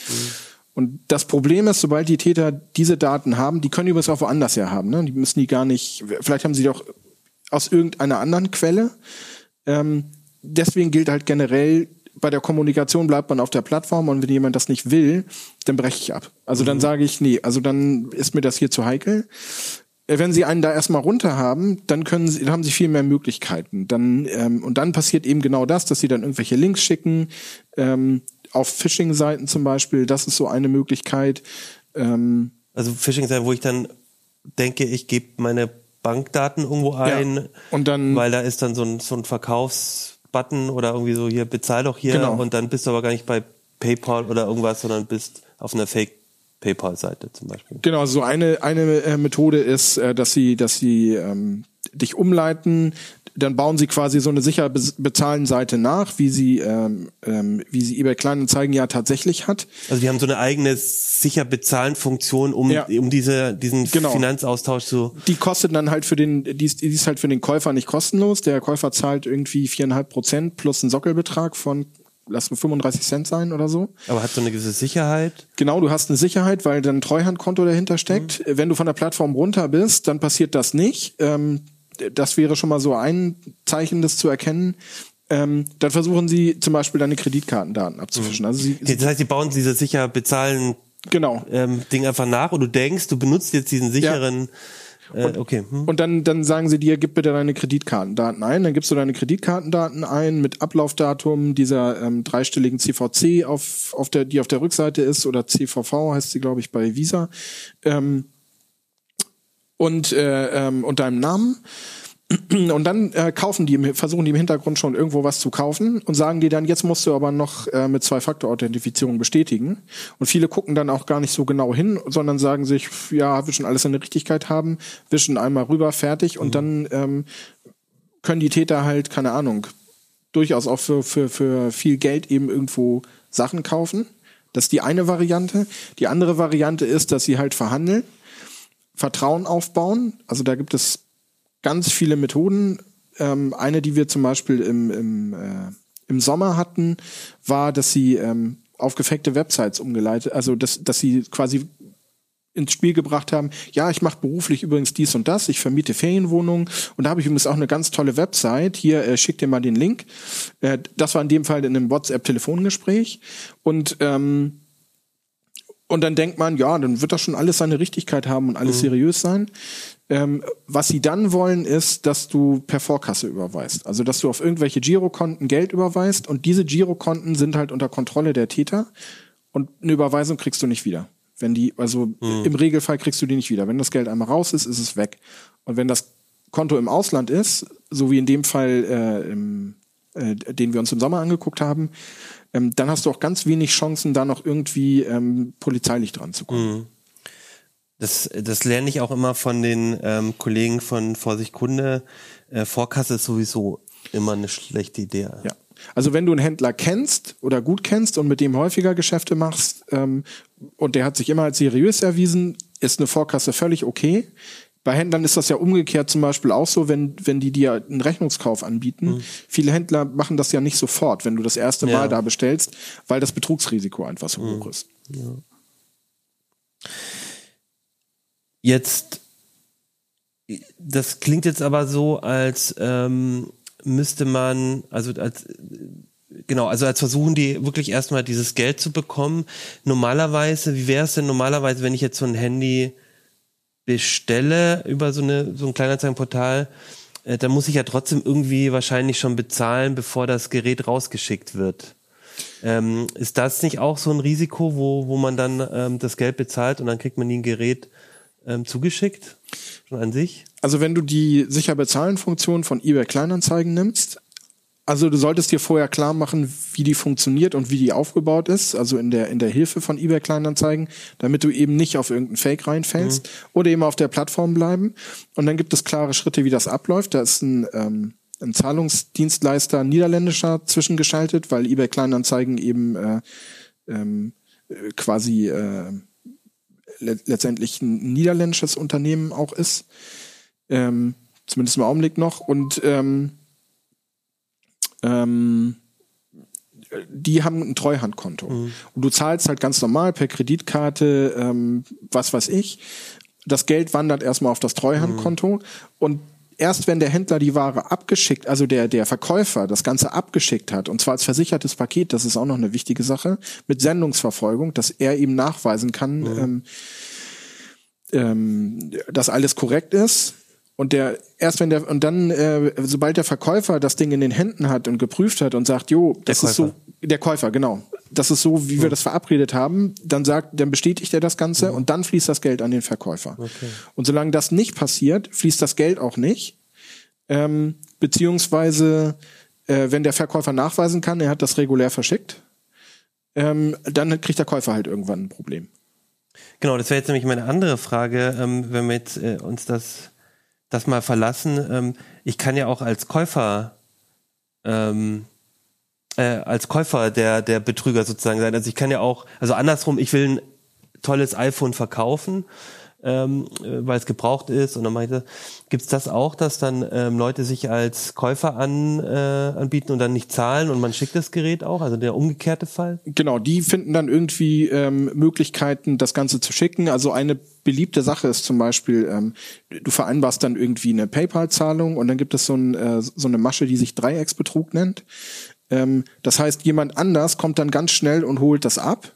Und das Problem ist, sobald die Täter diese Daten haben, die können übrigens auch woanders her haben, ne? Die müssen die gar nicht, vielleicht haben sie doch aus irgendeiner anderen Quelle. Ähm, deswegen gilt halt generell, bei der Kommunikation bleibt man auf der Plattform und wenn jemand das nicht will, dann breche ich ab. Also dann sage ich, nee, also dann ist mir das hier zu heikel. Äh, Wenn Sie einen da erstmal runter haben, dann können Sie, dann haben Sie viel mehr Möglichkeiten. Dann ähm, und dann passiert eben genau das, dass Sie dann irgendwelche Links schicken ähm, auf Phishing-Seiten zum Beispiel. Das ist so eine Möglichkeit. Ähm, Also Phishing sein, wo ich dann denke, ich gebe meine Bankdaten irgendwo ein, und dann weil da ist dann so ein, so ein Verkaufsbutton oder irgendwie so hier, bezahl doch hier Genau. und dann bist du aber gar nicht bei PayPal oder irgendwas, sondern bist auf einer Fake PayPal-Seite zum Beispiel. Genau, so eine eine äh, Methode ist, äh, dass sie dass sie ähm, dich umleiten, dann bauen sie quasi so eine sicher be bezahlen Seite nach, wie sie ähm, ähm, wie sie eBay Kleinanzeigen ja tatsächlich hat. Also die haben so eine eigene sicher bezahlen Funktion, um, Ja. um diese, diesen Genau. Finanzaustausch zu. Die kostet dann halt für den, die ist, die ist halt für den Käufer nicht kostenlos. Der Käufer zahlt irgendwie viereinhalb Prozent plus einen Sockelbetrag von lass mir 35 Cent sein oder so. Aber hat so eine gewisse Sicherheit. Genau, du hast eine Sicherheit, weil dann ein Treuhandkonto dahinter steckt. Wenn du von der Plattform runter bist, dann passiert das nicht. Ähm, das wäre schon mal so ein Zeichen, das zu erkennen. Ähm, dann versuchen sie zum Beispiel deine Kreditkartendaten abzufischen. Also sie, das heißt, die bauen diese sicher bezahlen genau. ähm, Ding einfach nach und du denkst, du benutzt jetzt diesen sicheren. Äh, okay. Hm. Und dann, dann sagen sie dir, gib bitte deine Kreditkartendaten ein. Dann gibst du deine Kreditkartendaten ein mit Ablaufdatum dieser ähm, dreistelligen CVC, auf, auf der, die auf der Rückseite ist, oder CVV heißt sie, glaube ich, bei Visa. Ähm, und, äh, ähm, und deinem Namen. Und dann äh, kaufen die, versuchen die im Hintergrund schon irgendwo was zu kaufen und sagen dir dann, jetzt musst du aber noch äh, mit Zwei-Faktor-Authentifizierung bestätigen. Und viele gucken dann auch gar nicht so genau hin, sondern sagen sich, ja, wir schon alles in der Richtigkeit haben, wischen einmal rüber, fertig und dann ähm, können die Täter halt, keine Ahnung, durchaus auch für, für, für viel Geld eben irgendwo Sachen kaufen. Das ist die eine Variante. Die andere Variante ist, dass sie halt verhandeln, Vertrauen aufbauen. Also da gibt es ganz viele Methoden. Ähm, eine, die wir zum Beispiel im, im, äh, im Sommer hatten, war, dass sie ähm, auf gefakte Websites umgeleitet, also dass, dass sie quasi ins Spiel gebracht haben, ja, ich mache beruflich übrigens dies und das, ich vermiete Ferienwohnungen und da habe ich übrigens auch eine ganz tolle Website, hier äh, schick dir mal den Link. Äh, das war in dem Fall in einem WhatsApp-Telefongespräch und ähm, und dann denkt man, ja, dann wird das schon alles seine Richtigkeit haben und alles seriös sein. Ähm, was sie dann wollen, ist, dass du per Vorkasse überweist. Also, dass du auf irgendwelche Girokonten Geld überweist und diese Girokonten sind halt unter Kontrolle der Täter und eine Überweisung kriegst du nicht wieder. Wenn die, also im Regelfall kriegst du die nicht wieder. Wenn das Geld einmal raus ist, ist es weg. Und wenn das Konto im Ausland ist, so wie in dem Fall, äh, im, äh, den wir uns im Sommer angeguckt haben, ähm, dann hast du auch ganz wenig Chancen, da noch irgendwie ähm, polizeilich dran zu kommen. Das, das lerne ich auch immer von den ähm, Kollegen von Vorsicht Kunde. Äh, Vorkasse ist sowieso immer eine schlechte Idee. Ja. Also wenn du einen Händler kennst oder gut kennst und mit dem häufiger Geschäfte machst ähm, und der hat sich immer als seriös erwiesen, ist eine Vorkasse völlig okay. Bei Händlern ist das ja umgekehrt zum Beispiel auch so, wenn, wenn die dir einen Rechnungskauf anbieten. Viele Händler machen das ja nicht sofort, wenn du das erste Ja. Mal da bestellst, weil das Betrugsrisiko einfach so hoch ist. Jetzt, das klingt jetzt aber so, als ähm, müsste man, also als genau, also als versuchen die wirklich erstmal dieses Geld zu bekommen. Normalerweise, wie wäre es denn normalerweise, wenn ich jetzt so ein Handy bestelle über so eine so ein Kleinanzeigenportal, äh, dann muss ich ja trotzdem irgendwie wahrscheinlich schon bezahlen, bevor das Gerät rausgeschickt wird. Ähm, ist das nicht auch so ein Risiko, wo, wo man dann ähm, das Geld bezahlt und dann kriegt man nie ein Gerät ähm, zugeschickt? Schon an sich? Also wenn du die sicher bezahlen Funktion von eBay Kleinanzeigen nimmst, also du solltest dir vorher klar machen, wie die funktioniert und wie die aufgebaut ist, also in der in der Hilfe von eBay Kleinanzeigen, damit du eben nicht auf irgendeinen Fake reinfällst oder eben auf der Plattform bleiben. Und dann gibt es klare Schritte, wie das abläuft. Da ist ein ähm, ein Zahlungsdienstleister niederländischer zwischengeschaltet, weil eBay Kleinanzeigen eben äh, ähm, äh, quasi äh, le letztendlich ein niederländisches Unternehmen auch ist. Ähm, zumindest im Augenblick noch. Und ähm, ähm, die haben ein Treuhandkonto. Und du zahlst halt ganz normal per Kreditkarte, ähm, was weiß ich. Das Geld wandert erstmal auf das Treuhandkonto und erst wenn der Händler die Ware abgeschickt, also der, der Verkäufer das Ganze abgeschickt hat, und zwar als versichertes Paket, das ist auch noch eine wichtige Sache, mit Sendungsverfolgung, dass er ihm nachweisen kann, ähm, ähm, dass alles korrekt ist. Und der, erst wenn der, und dann, äh, sobald der Verkäufer das Ding in den Händen hat und geprüft hat und sagt, jo, das ist so, der Käufer, genau. Das ist so, wie wir das verabredet haben, dann sagt, dann bestätigt er das Ganze und dann fließt das Geld an den Verkäufer. Und solange das nicht passiert, fließt das Geld auch nicht. Ähm, beziehungsweise, äh, wenn der Verkäufer nachweisen kann, er hat das regulär verschickt, ähm, dann kriegt der Käufer halt irgendwann ein Problem. Genau, das wäre jetzt nämlich meine andere Frage, ähm, wenn wir jetzt äh, uns das, das mal verlassen. Ähm, ich kann ja auch als Käufer ähm, äh, als Käufer der, der Betrüger sozusagen sein. Also ich kann ja auch, also andersrum, ich will ein tolles iPhone verkaufen, ähm, äh, weil es gebraucht ist und dann das. Gibt's das auch, dass dann ähm, Leute sich als Käufer an, äh, anbieten und dann nicht zahlen und man schickt das Gerät auch? Also der umgekehrte Fall? Genau, die finden dann irgendwie ähm, Möglichkeiten, das Ganze zu schicken. Also eine beliebte Sache ist zum Beispiel, ähm, du vereinbarst dann irgendwie eine PayPal-Zahlung und dann gibt es so, ein, äh, so eine Masche, die sich Dreiecksbetrug nennt. Ähm, das heißt, jemand anders kommt dann ganz schnell und holt das ab.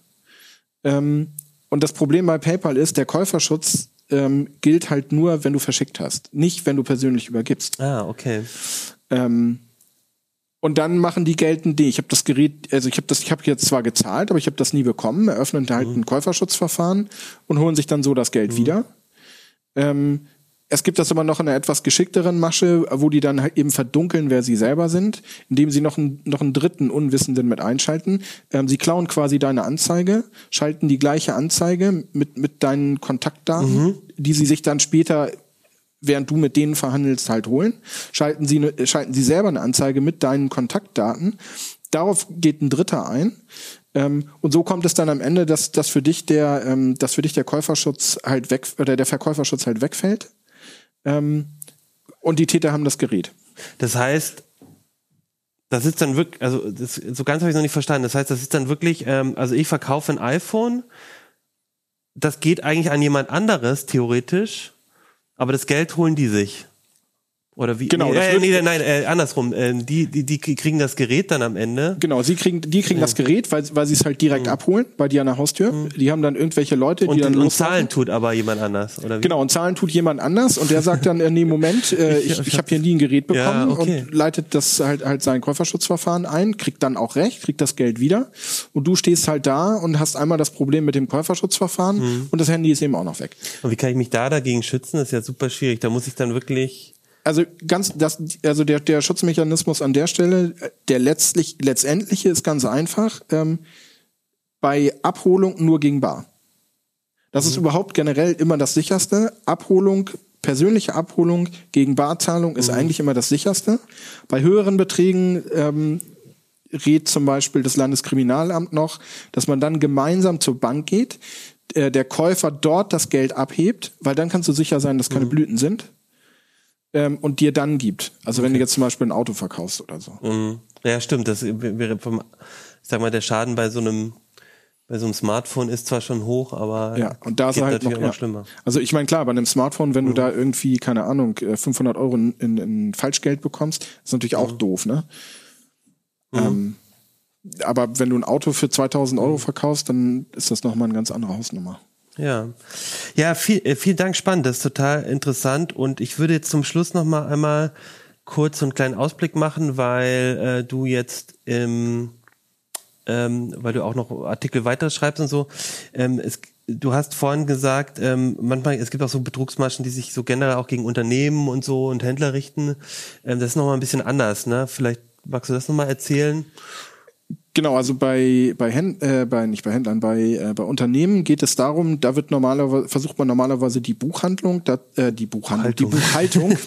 Ähm, und das Problem bei PayPal ist, der Käuferschutz ähm, gilt halt nur, wenn du verschickt hast, nicht wenn du persönlich übergibst. Ah, okay. Ähm, und dann machen die geltend die. Ich habe das Gerät, also ich habe das, ich habe jetzt zwar gezahlt, aber ich habe das nie bekommen. Eröffnen halt ein Käuferschutzverfahren und holen sich dann so das Geld wieder. Ähm, es gibt das aber noch in einer etwas geschickteren Masche, wo die dann halt eben verdunkeln, wer sie selber sind, indem sie noch einen, noch einen dritten Unwissenden mit einschalten. Ähm, sie klauen quasi deine Anzeige, schalten die gleiche Anzeige mit, mit deinen Kontaktdaten, die sie sich dann später während du mit denen verhandelst, halt holen. Schalten sie, ne- schalten sie selber eine Anzeige mit deinen Kontaktdaten. Darauf geht ein Dritter ein. Ähm, und so kommt es dann am Ende, dass, dass für dich der, ähm, dass für dich der Käuferschutz halt weg, oder der Verkäuferschutz halt wegfällt. Ähm, und die Täter haben das Gerät. Das heißt, das ist dann wirklich, also das, so ganz habe ich noch nicht verstanden. Das heißt, das ist dann wirklich, ähm, also ich verkaufe ein iPhone das geht eigentlich an jemand anderes, theoretisch, aber das Geld holen die sich. Oder wie? Genau, Nee, das äh, nee, nein, äh, andersrum. Äh, die, die, die kriegen das Gerät dann am Ende. Genau, sie kriegen, die kriegen das Gerät, weil, weil sie es halt direkt abholen, bei dir an der Haustür. Die haben dann irgendwelche Leute, die Und, dann und. Zahlen tut aber jemand anders, oder wie? Genau, und Zahlen tut jemand anders und der sagt dann, äh, nee, Moment, äh, ich, ich habe hier nie ein Gerät bekommen Ja, okay. und leitet das halt halt sein Käuferschutzverfahren ein, kriegt dann auch recht, kriegt das Geld wieder und du stehst halt da und hast einmal das Problem mit dem Käuferschutzverfahren Mhm. und das Handy ist eben auch noch weg. Und wie kann ich mich da dagegen schützen? Das ist ja super schwierig. Da muss ich dann wirklich. Also ganz das also der der Schutzmechanismus an der Stelle, der letztlich letztendliche ist ganz einfach. Ähm, bei Abholung nur gegen Bar. Das ist überhaupt generell immer das sicherste. Abholung, persönliche Abholung gegen Barzahlung ist eigentlich immer das sicherste. Bei höheren Beträgen ähm, rät zum Beispiel das Landeskriminalamt noch, dass man dann gemeinsam zur Bank geht, äh, der Käufer dort das Geld abhebt, weil dann kannst du sicher sein, dass keine Blüten sind ähm, und dir dann gibt. Also wenn du jetzt zum Beispiel ein Auto verkaufst oder so. Mhm. Ja, stimmt. Das wäre vom, ich sag mal, der Schaden bei so einem, bei so einem Smartphone ist zwar schon hoch, aber Ja, und da ist halt noch, ja. schlimmer. Also ich meine, klar, bei einem Smartphone, wenn du da irgendwie, keine Ahnung, äh, 500 Euro in, in, in Falschgeld bekommst, ist natürlich auch doof, ne? Ähm, aber wenn du ein Auto für 2000 Euro verkaufst, dann ist das nochmal eine ganz andere Hausnummer. Ja, ja, viel, äh, vielen Dank, spannend. Das ist total interessant. Und ich würde jetzt zum Schluss noch mal einmal kurz so einen kleinen Ausblick machen, weil äh, du jetzt im ähm, weil du auch noch Artikel weiter schreibst und so. Ähm, es, du hast vorhin gesagt, ähm, manchmal, es gibt auch so Betrugsmaschen, die sich so generell auch gegen Unternehmen und so und Händler richten. Ähm, das ist nochmal ein bisschen anders, ne? Vielleicht magst du das nochmal erzählen? Genau, also bei bei, Händ, äh, bei nicht bei Händlern, bei äh, bei Unternehmen geht es darum, da wird normalerweise versucht man normalerweise die Buchhandlung, da, äh, die Buchhandlung, die Buchhaltung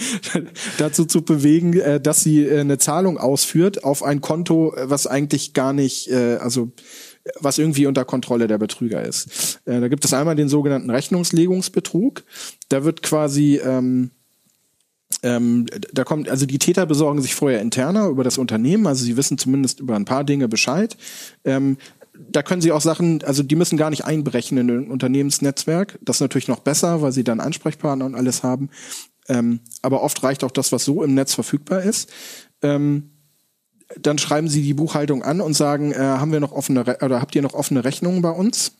dazu zu bewegen, äh, dass sie äh, eine Zahlung ausführt auf ein Konto, äh, was eigentlich gar nicht, äh, also was irgendwie unter Kontrolle der Betrüger ist. Äh, da gibt es einmal den sogenannten Rechnungslegungsbetrug. Da wird quasi ähm, ähm, da kommt, also die Täter besorgen sich vorher interner über das Unternehmen, also sie wissen zumindest über ein paar Dinge Bescheid. Ähm, da können sie auch Sachen, also die müssen gar nicht einbrechen in ein Unternehmensnetzwerk. Das ist natürlich noch besser, weil sie dann Ansprechpartner und alles haben. Ähm, aber oft reicht auch das, was so im Netz verfügbar ist. Ähm, dann schreiben sie die Buchhaltung an und sagen, äh, haben wir noch offene Re oder habt ihr noch offene Rechnungen bei uns?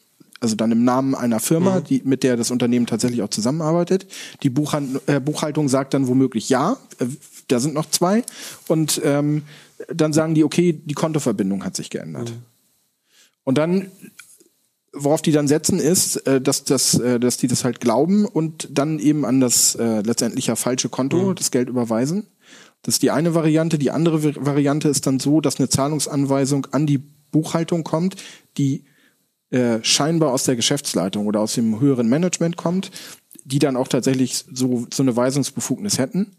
Also dann im Namen einer Firma, die, mit der das Unternehmen tatsächlich auch zusammenarbeitet. Die Buchhand äh, Buchhaltung sagt dann womöglich ja, äh, da sind noch zwei. Und ähm, dann sagen die, okay, die Kontoverbindung hat sich geändert. Und dann, worauf die dann setzen, ist, äh, dass, das, äh, dass die das halt glauben und dann eben an das äh, letztendlich ja falsche Konto das Geld überweisen. Das ist die eine Variante. Die andere Variante ist dann so, dass eine Zahlungsanweisung an die Buchhaltung kommt, die äh, scheinbar aus der Geschäftsleitung oder aus dem höheren Management kommt, die dann auch tatsächlich so, so eine Weisungsbefugnis hätten.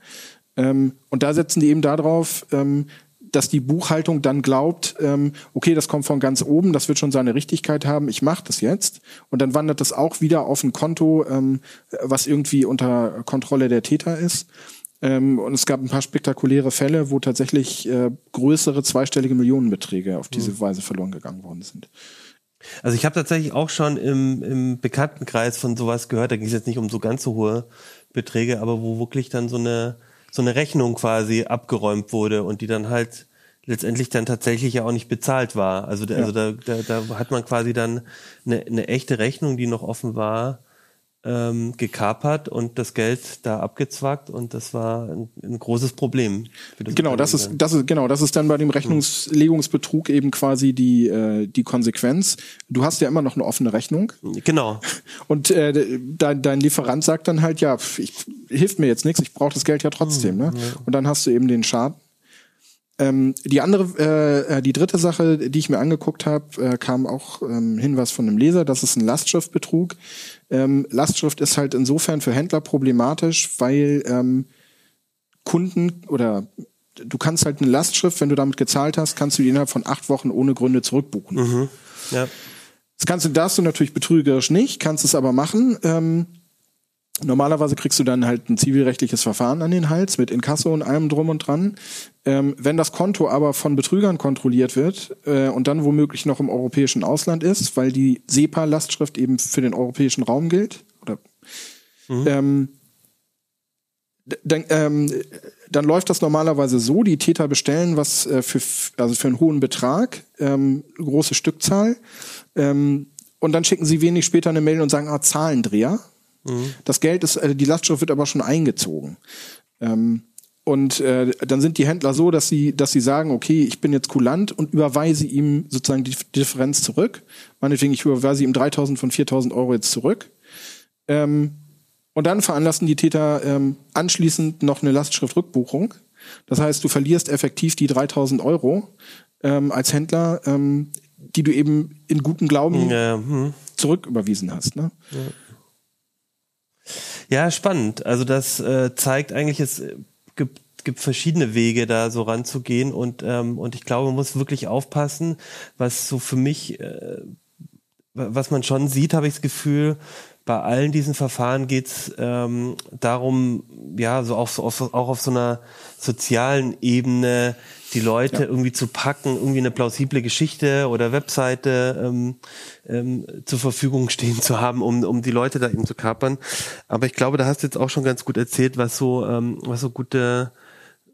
Ähm, und da setzen die eben darauf, ähm, dass die Buchhaltung dann glaubt, ähm, okay, das kommt von ganz oben, das wird schon seine Richtigkeit haben, ich mache das jetzt. Und dann wandert das auch wieder auf ein Konto, ähm, was irgendwie unter Kontrolle der Täter ist. Ähm, und es gab ein paar spektakuläre Fälle, wo tatsächlich äh, größere zweistellige Millionenbeträge auf diese Weise verloren gegangen worden sind. Also ich habe tatsächlich auch schon im, im Bekanntenkreis von sowas gehört, da ging es jetzt nicht um so ganz so hohe Beträge, aber wo wirklich dann so eine, so eine Rechnung quasi abgeräumt wurde und die dann halt letztendlich dann tatsächlich ja auch nicht bezahlt war. Also, da, also da, da, da hat man quasi dann eine, eine echte Rechnung, die noch offen war, ähm, gekapert und das Geld da abgezwackt und das war ein, ein großes Problem. Das Genau, das ist, das ist, genau, das ist dann bei dem Rechnungslegungsbetrug eben quasi die, äh, die Konsequenz. Du hast ja immer noch eine offene Rechnung. Genau. Und äh, dein, dein Lieferant sagt dann halt, ja, ich, hilft mir jetzt nichts, ich brauche das Geld ja trotzdem. Ne? Und dann hast du eben den Schaden. Ähm, die andere, äh, die dritte Sache, die ich mir angeguckt habe, äh, kam auch ähm, Hinweis von einem Leser, das ist ein Lastschriftbetrug. Ähm, Lastschrift ist halt insofern für Händler problematisch, weil ähm, Kunden oder du kannst halt eine Lastschrift, wenn du damit gezahlt hast, kannst du die innerhalb von acht Wochen ohne Gründe zurückbuchen. Ja. Das kannst du, darfst du natürlich betrügerisch nicht, kannst es aber machen. Ähm, Normalerweise kriegst du dann halt ein zivilrechtliches Verfahren an den Hals mit Inkasso und allem drum und dran. Ähm, wenn das Konto aber von Betrügern kontrolliert wird äh, und dann womöglich noch im europäischen Ausland ist, weil die SEPA-Lastschrift eben für den europäischen Raum gilt, oder Mhm. ähm, dann, ähm, dann läuft das normalerweise so, die Täter bestellen was äh, für, also für einen hohen Betrag, ähm, große Stückzahl, ähm, und dann schicken sie wenig später eine Mail und sagen, ah, Zahlendreher. Das Geld ist, äh, die Lastschrift wird aber schon eingezogen. Ähm, und äh, dann sind die Händler so, dass sie, dass sie sagen, okay, ich bin jetzt kulant und überweise ihm sozusagen die Differenz zurück. Meinetwegen, ich überweise ihm 3.000 von 4.000 Euro jetzt zurück. Ähm, und dann veranlassen die Täter ähm, anschließend noch eine Lastschriftrückbuchung. Das heißt, du verlierst effektiv die 3.000 Euro ähm, als Händler, ähm, die du eben in gutem Glauben Ja, hm. zurücküberwiesen hast. Ne? Ja, spannend. Also das äh, zeigt eigentlich, es gibt, gibt verschiedene Wege, da so ranzugehen und ähm, und ich glaube, man muss wirklich aufpassen, was so für mich, äh, was man schon sieht, habe ich das Gefühl, bei allen diesen Verfahren geht's ähm, darum, ja, so so auf, auch auf so einer sozialen Ebene die Leute irgendwie zu packen, irgendwie eine plausible Geschichte oder Webseite ähm, ähm, zur Verfügung stehen zu haben, um, um die Leute da eben zu kapern. Aber ich glaube, da hast du jetzt auch schon ganz gut erzählt, was so, ähm, was so gute,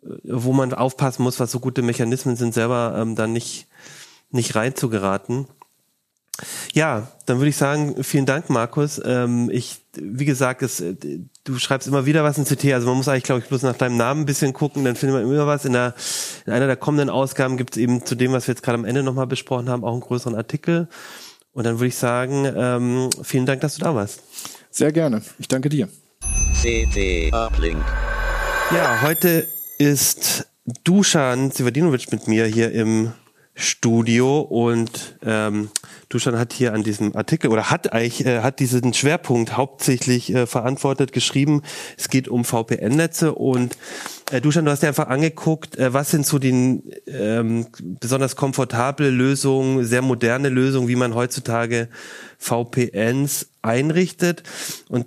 äh, wo man aufpassen muss, was so gute Mechanismen sind, selber ähm, dann nicht, nicht reinzugeraten. Ja, dann würde ich sagen, vielen Dank, Markus. Ähm, ich, wie gesagt, es, du schreibst immer wieder was in CT, also man muss eigentlich, glaube ich, bloß nach deinem Namen ein bisschen gucken, dann findet man immer was. In, der, in einer der kommenden Ausgaben gibt es eben zu dem, was wir jetzt gerade am Ende nochmal besprochen haben, auch einen größeren Artikel. Und dann würde ich sagen, ähm, vielen Dank, dass du da warst. Sehr gerne. Ich danke dir. CT Uplink. Ja, heute ist Dusan Sivadinovic mit mir hier im Studio und ähm, Dusan hat hier an diesem Artikel oder hat eigentlich äh, hat diesen Schwerpunkt hauptsächlich äh, verantwortet geschrieben. Es geht um VPN-Netze und äh, Dusan, du hast dir einfach angeguckt, äh, was sind so die ähm, besonders komfortable Lösungen, sehr moderne Lösungen, wie man heutzutage VPNs einrichtet und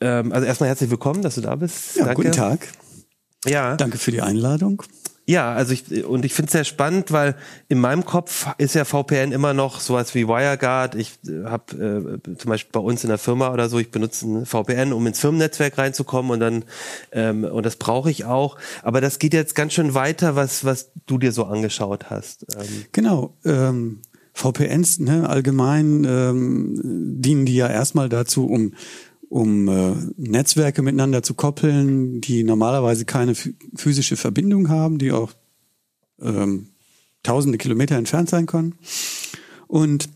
ähm, also erstmal herzlich willkommen, dass du da bist. Ja, Danke. guten Tag. Ja. Danke für die Einladung. Ja, also ich und ich finde es sehr spannend, weil in meinem Kopf ist ja VPN immer noch sowas wie WireGuard. Ich habe äh, zum Beispiel bei uns in der Firma oder so, ich benutze ein VPN, um ins Firmennetzwerk reinzukommen und dann ähm, und das brauche ich auch. Aber das geht jetzt ganz schön weiter, was was du dir so angeschaut hast. Ähm, Genau. Ähm, VPNs ne, allgemein ähm, dienen die ja erstmal dazu, um um äh, Netzwerke miteinander zu koppeln, die normalerweise keine phy- physische Verbindung haben, die auch ähm, tausende Kilometer entfernt sein können. Und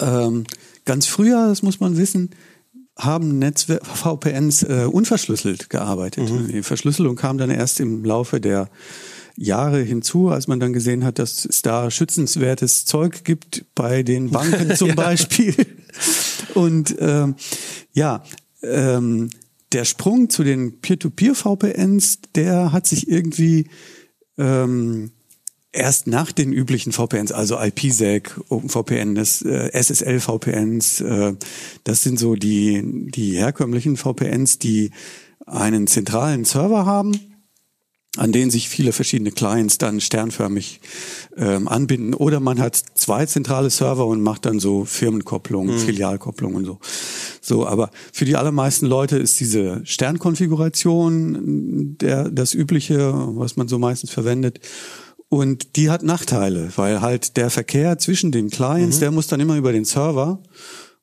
ähm, ganz früher, das muss man wissen, haben Netzwer VPNs äh, unverschlüsselt gearbeitet. Die Verschlüsselung kam dann erst im Laufe der Jahre hinzu, als man dann gesehen hat, dass es da schützenswertes Zeug gibt bei den Banken zum Beispiel. Und ähm, ja, ähm, der Sprung zu den Peer-to-Peer-VPNs, der hat sich irgendwie ähm, erst nach den üblichen VPNs, also IPsec, OpenVPN, das äh, SSL-VPNs, äh, das sind so die, die herkömmlichen VPNs, die einen zentralen Server haben, an denen sich viele verschiedene Clients dann sternförmig ähm, anbinden. Oder man hat zwei zentrale Server und macht dann so Firmenkopplungen, Filialkopplungen und so. So, aber für die allermeisten Leute ist diese Sternkonfiguration der, das übliche, was man so meistens verwendet. Und die hat Nachteile, weil halt der Verkehr zwischen den Clients, der muss dann immer über den Server.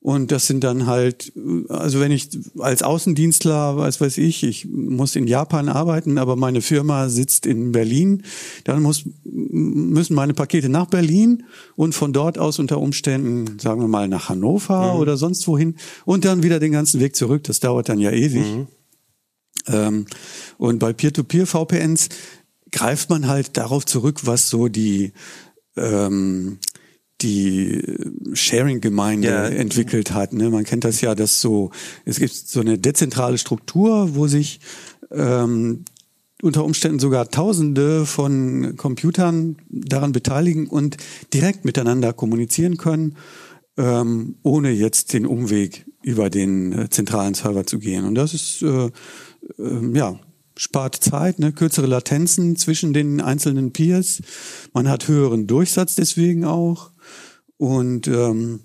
Und das sind dann halt, also wenn ich als Außendienstler, was weiß ich, ich muss in Japan arbeiten, aber meine Firma sitzt in Berlin, dann muss, müssen meine Pakete nach Berlin und von dort aus unter Umständen, sagen wir mal, nach Hannover oder sonst wohin und dann wieder den ganzen Weg zurück. Das dauert dann ja ewig. Ähm, und bei Peer-to-Peer-VPNs greift man halt darauf zurück, was so die ähm, die Sharing-Gemeinde Ja. entwickelt hat. Ne? Man kennt das ja, dass so es gibt so eine dezentrale Struktur, wo sich ähm, unter Umständen sogar Tausende von Computern daran beteiligen und direkt miteinander kommunizieren können, ähm, ohne jetzt den Umweg über den äh, zentralen Server zu gehen. Und das ist äh, äh, ja spart Zeit, ne? kürzere Latenzen zwischen den einzelnen Peers. Man hat höheren Durchsatz deswegen auch. Und ähm,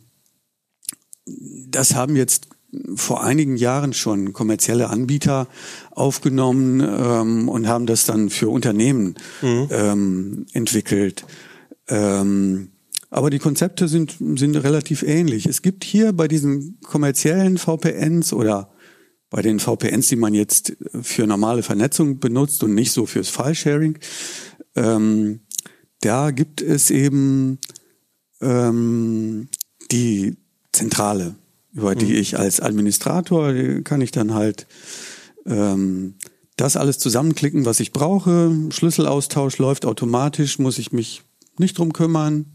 das haben jetzt vor einigen Jahren schon kommerzielle Anbieter aufgenommen ähm, und haben das dann für Unternehmen mhm. ähm, entwickelt. Ähm, aber die Konzepte sind, sind relativ ähnlich. Es gibt hier bei diesen kommerziellen VPNs oder bei den VPNs, die man jetzt für normale Vernetzung benutzt und nicht so fürs File-Sharing, ähm, da gibt es eben ähm, die Zentrale, über die mhm. ich als Administrator kann ich dann halt ähm, das alles zusammenklicken, was ich brauche. Schlüsselaustausch läuft automatisch, muss ich mich nicht drum kümmern.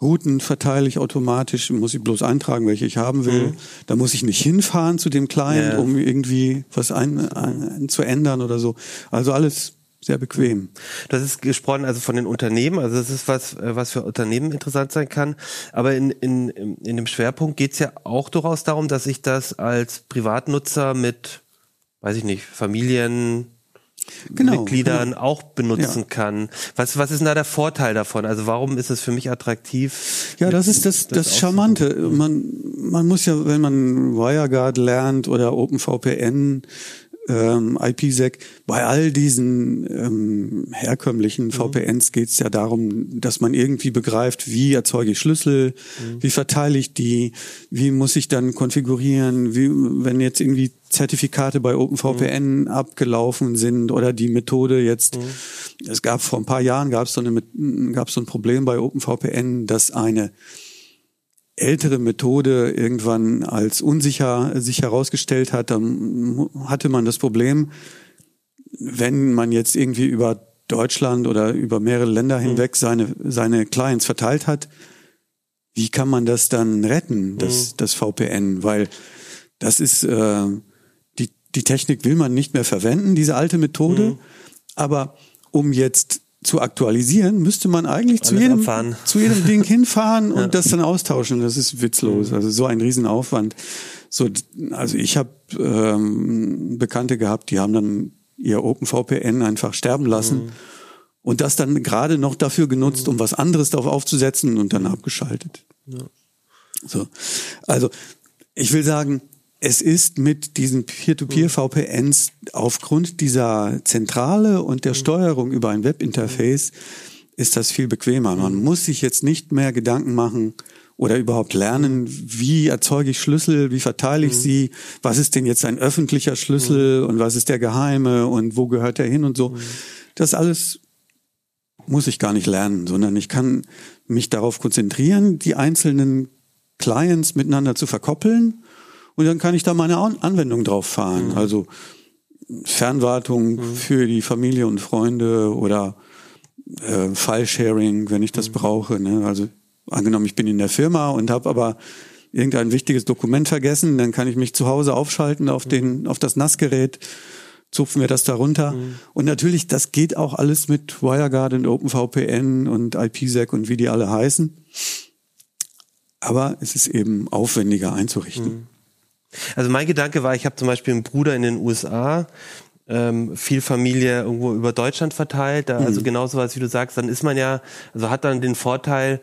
Routen verteile ich automatisch, muss ich bloß eintragen, welche ich haben will. Mhm. Da muss ich nicht hinfahren zu dem Client, ja. um irgendwie was ein, ein, zu ändern oder so. Also alles sehr bequem. Das ist gesprochen also von den Unternehmen, also das ist was, was für Unternehmen interessant sein kann. Aber in, in, in dem Schwerpunkt geht es ja auch durchaus darum, dass ich das als Privatnutzer mit, weiß ich nicht, Familien, genau, Mitgliedern genau. auch benutzen ja. kann. Was, was ist denn da der Vorteil davon? Also warum ist es für mich attraktiv? Ja, das ist das, das, das Charmante. Man, man muss ja, wenn man WireGuard lernt oder OpenVPN, ähm, IPsec, bei all diesen ähm, herkömmlichen mhm. VPNs geht es ja darum, dass man irgendwie begreift, wie erzeuge ich Schlüssel, mhm. wie verteile ich die, wie muss ich dann konfigurieren, wie, wenn jetzt irgendwie Zertifikate bei OpenVPN mhm. abgelaufen sind oder die Methode jetzt, mhm. es gab vor ein paar Jahren gab es so, eine, gab so ein Problem bei OpenVPN, dass eine ältere Methode irgendwann als unsicher sich herausgestellt hat, dann hatte man das Problem, wenn man jetzt irgendwie über Deutschland oder über mehrere Länder hinweg mhm. seine, seine Clients verteilt hat, wie kann man das dann retten, das, mhm. das VPN? Weil das ist, äh, die, die Technik will man nicht mehr verwenden, diese alte Methode. Mhm. Aber um jetzt zu aktualisieren, müsste man eigentlich zu jedem, zu jedem Ding hinfahren und ja. das dann austauschen. Das ist witzlos. Mhm. Also so ein Riesenaufwand. So, also ich habe ähm, Bekannte gehabt, die haben dann ihr OpenVPN einfach sterben lassen mhm. und das dann gerade noch dafür genutzt, um was anderes darauf aufzusetzen und dann abgeschaltet. Ja. So, also ich will sagen, es ist mit diesen Peer-to-Peer-VPNs aufgrund dieser Zentrale und der mhm. Steuerung über ein Webinterface ist das viel bequemer. Man mhm. muss sich jetzt nicht mehr Gedanken machen oder überhaupt lernen, wie erzeuge ich Schlüssel, wie verteile ich mhm. sie, was ist denn jetzt ein öffentlicher Schlüssel und was ist der geheime und wo gehört er hin und so. Das alles muss ich gar nicht lernen, sondern ich kann mich darauf konzentrieren, die einzelnen Clients miteinander zu verkoppeln und dann kann ich da meine Anwendung drauf fahren. Mhm. Also Fernwartung mhm. für die Familie und Freunde oder äh, File-Sharing, wenn ich das mhm. brauche. Ne? Also angenommen, ich bin in der Firma und habe aber irgendein wichtiges Dokument vergessen, dann kann ich mich zu Hause aufschalten auf den auf das NAS-Gerät, zupfen wir das da runter. Mhm. Und natürlich, das geht auch alles mit WireGuard und OpenVPN und IPsec und wie die alle heißen. Aber es ist eben aufwendiger einzurichten. Mhm. Also mein Gedanke war, ich habe zum Beispiel einen Bruder in den USA, ähm, viel Familie irgendwo über Deutschland verteilt, da, mhm. also genauso was wie du sagst, dann ist man ja, also hat dann den Vorteil,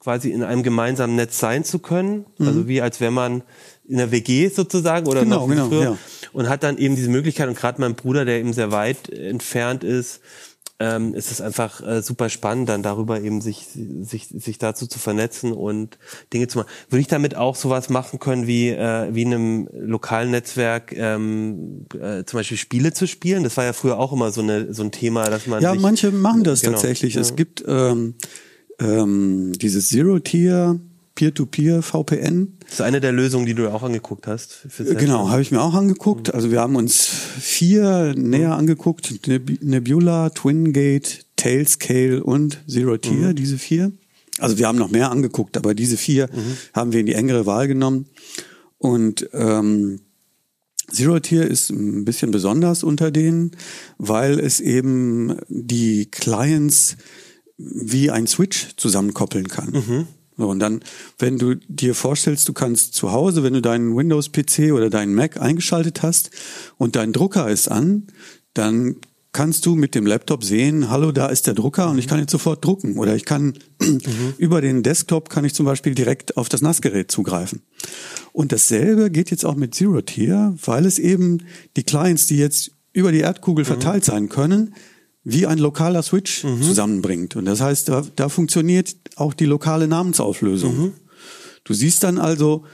quasi in einem gemeinsamen Netz sein zu können, mhm. also wie als wenn man in der WG sozusagen oder genau, noch genau, früher ja. und hat dann eben diese Möglichkeit und gerade mein Bruder, der eben sehr weit entfernt ist, ähm, ist es einfach äh, super spannend, dann darüber eben sich, sich, sich dazu zu vernetzen und Dinge zu machen. Würde ich damit auch sowas machen können, wie, äh, wie in einem lokalen Netzwerk ähm, äh, zum Beispiel Spiele zu spielen? Das war ja früher auch immer so, eine, so ein Thema, dass man. Ja, sich, manche machen das genau, tatsächlich. Ja. Es gibt ähm, ähm, dieses Zero-Tier Peer-to-Peer VPN. Das ist eine der Lösungen, die du auch angeguckt hast. genau, habe ich mir auch angeguckt. Also wir haben uns vier näher angeguckt. Nebula, Twingate, Tailscale und Zero Tier, mhm. diese vier. Also wir haben noch mehr angeguckt, aber diese vier mhm. haben wir in die engere Wahl genommen. Und ähm, Zero Tier ist ein bisschen besonders unter denen, weil es eben die Clients wie ein Switch zusammenkoppeln kann. Mhm. So, und dann, wenn du dir vorstellst, du kannst zu Hause, wenn du deinen Windows-PC oder deinen Mac eingeschaltet hast und dein Drucker ist an, dann kannst du mit dem Laptop sehen, hallo, da ist der Drucker und ich kann jetzt sofort drucken. Oder ich kann mhm. über den Desktop kann ich zum Beispiel direkt auf das Nassgerät zugreifen. Und dasselbe geht jetzt auch mit Zero Tier, weil es eben die Clients, die jetzt über die Erdkugel mhm. verteilt sein können, wie ein lokaler Switch mhm. zusammenbringt. Und das heißt, da, da funktioniert auch die lokale Namensauflösung. Mhm. Du siehst dann also,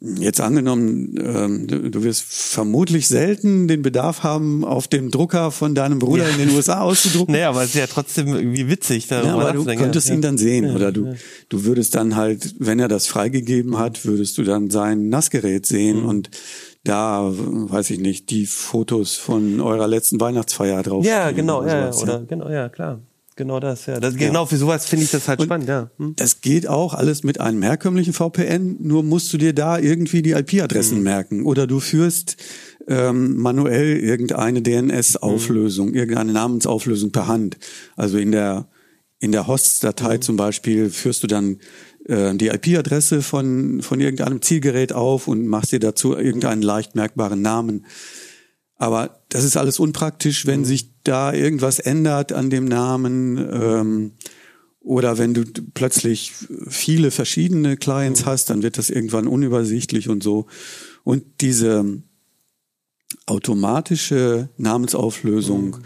Jetzt angenommen, ähm, du, du, wirst vermutlich selten den Bedarf haben, auf dem Drucker von deinem Bruder ja. in den USA auszudrucken. Nee, aber es ist ja trotzdem irgendwie witzig. Da ja, aber du könntest ja. ihn dann sehen. Ja, oder du, du würdest dann halt, wenn er das freigegeben hat, würdest du dann sein Nassgerät sehen mhm. und da, weiß ich nicht, die Fotos von eurer letzten Weihnachtsfeier drauf. Ja, genau, oder ja, sowas, oder, genau, ja, klar. Genau das, ja. Das, genau, für sowas finde ich das halt und spannend, ja. Hm. Das geht auch alles mit einem herkömmlichen VPN, nur musst du dir da irgendwie die IP-Adressen hm. merken. Oder du führst ähm, manuell irgendeine DNS-Auflösung, hm. irgendeine Namensauflösung per Hand. Also in der in der Hosts-Datei hm. zum Beispiel führst du dann äh, die IP-Adresse von, von irgendeinem Zielgerät auf und machst dir dazu irgendeinen leicht merkbaren Namen. Aber das ist alles unpraktisch, wenn mhm. sich da irgendwas ändert an dem Namen ähm, oder wenn du plötzlich viele verschiedene Clients mhm. hast, dann wird das irgendwann unübersichtlich und so. Und diese automatische Namensauflösung mhm.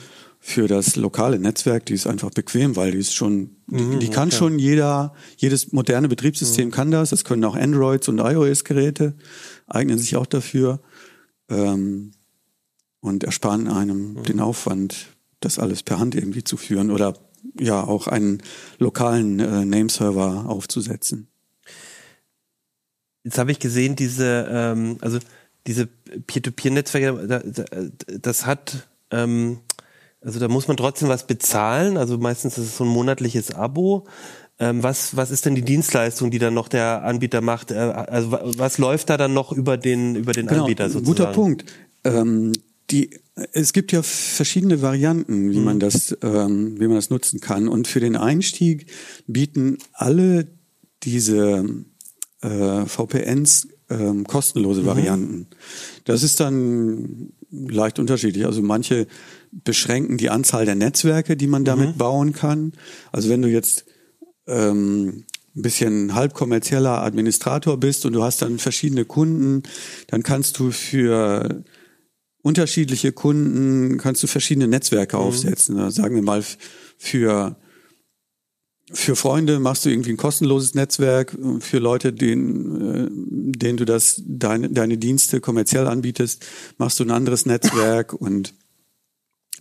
Für das lokale Netzwerk, die ist einfach bequem, weil die ist schon, die, die kann okay. schon jeder, jedes moderne Betriebssystem kann das. Das können auch Androids und iOS-Geräte, eignen sich auch dafür. Ähm, und ersparen einem mhm. den Aufwand, das alles per Hand irgendwie zu führen oder ja auch einen lokalen äh, Nameserver aufzusetzen. Jetzt habe ich gesehen, diese, ähm, also diese Peer-to-Peer-Netzwerke, das hat, ähm, also da muss man trotzdem was bezahlen. Also meistens ist es so ein monatliches Abo. Ähm, was, was ist denn die Dienstleistung, die dann noch der Anbieter macht? Äh, also was läuft da dann noch über den, über den genau, Anbieter sozusagen? Guter Punkt. Ähm, die, es gibt ja verschiedene Varianten, wie mhm. man das, ähm, wie man das nutzen kann. Und für den Einstieg bieten alle diese äh, VPNs ähm, kostenlose mhm. Varianten. Das ist dann leicht unterschiedlich. Also manche beschränken die Anzahl der Netzwerke, die man damit mhm. bauen kann. Also wenn du jetzt ähm, ein bisschen halbkommerzieller Administrator bist und du hast dann verschiedene Kunden, dann kannst du für unterschiedliche Kunden, kannst du verschiedene Netzwerke mhm. aufsetzen. Sagen wir mal, für, für Freunde machst du irgendwie ein kostenloses Netzwerk, für Leute, denen, äh, denen du das, deine, deine Dienste kommerziell anbietest, machst du ein anderes Netzwerk und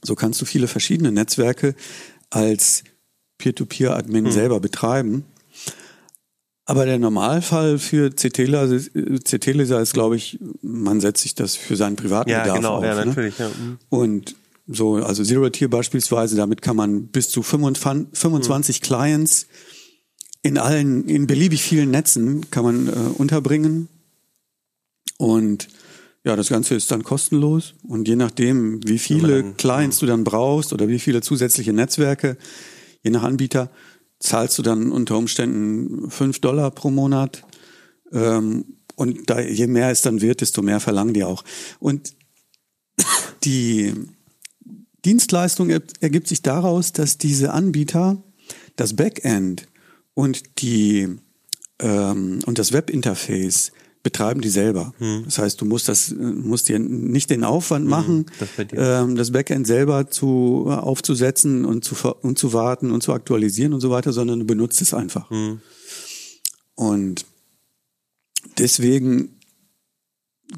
so kannst du viele verschiedene Netzwerke als Peer-to-Peer-Admin mhm. selber betreiben. Aber der Normalfall für CT-Leser CT ist, glaube ich, man setzt sich das für seinen privaten ja, Bedarf genau, auf. Ja, ne? natürlich. Ja. Mhm. Und so, also Zero Tier beispielsweise, damit kann man bis zu 25, 25 mhm. Clients in allen, in beliebig vielen Netzen kann man äh, unterbringen. Und ja, das Ganze ist dann kostenlos. Und je nachdem, wie viele Clients du dann brauchst oder wie viele zusätzliche Netzwerke, je nach Anbieter, zahlst du dann unter Umständen fünf Dollar pro Monat. Ähm, und da, je mehr es dann wird, desto mehr verlangen die auch. Und die Dienstleistung ergibt sich daraus, dass diese Anbieter das Backend und die ähm, und das Webinterface betreiben die selber. Hm. Das heißt, du musst das, musst dir nicht den Aufwand hm, machen, das, ähm, das, Backend selber zu aufzusetzen und zu und zu warten und zu aktualisieren und so weiter, sondern du benutzt es einfach. Hm. Und deswegen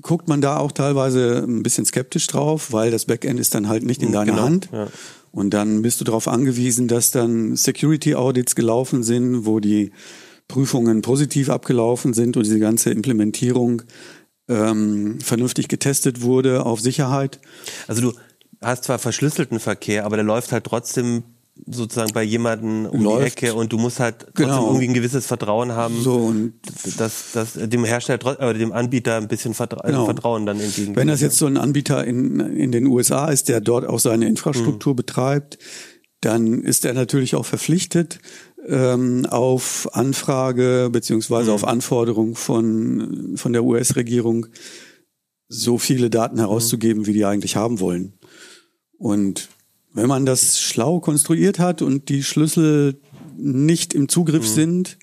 guckt man da auch teilweise ein bisschen skeptisch drauf, weil das Backend ist dann halt nicht in hm, deiner genau, Hand. Ja. Und dann bist du darauf angewiesen, dass dann Security Audits gelaufen sind, wo die Prüfungen positiv abgelaufen sind und diese ganze Implementierung ähm, vernünftig getestet wurde auf Sicherheit. Also du hast zwar verschlüsselten Verkehr, aber der läuft halt trotzdem sozusagen bei jemanden um läuft. die Ecke und du musst halt trotzdem genau. irgendwie ein gewisses Vertrauen haben, so, und dass, dass dem Hersteller oder dem Anbieter ein bisschen Vertra genau. Vertrauen dann entgegen. Wenn das jetzt so ein Anbieter in, in den USA ist, der dort auch seine Infrastruktur mhm. betreibt, dann ist er natürlich auch verpflichtet, ähm, auf Anfrage beziehungsweise auf Anforderung von, von der US-Regierung so viele Daten herauszugeben, wie die eigentlich haben wollen. Und wenn man das schlau konstruiert hat und die Schlüssel nicht im Zugriff sind,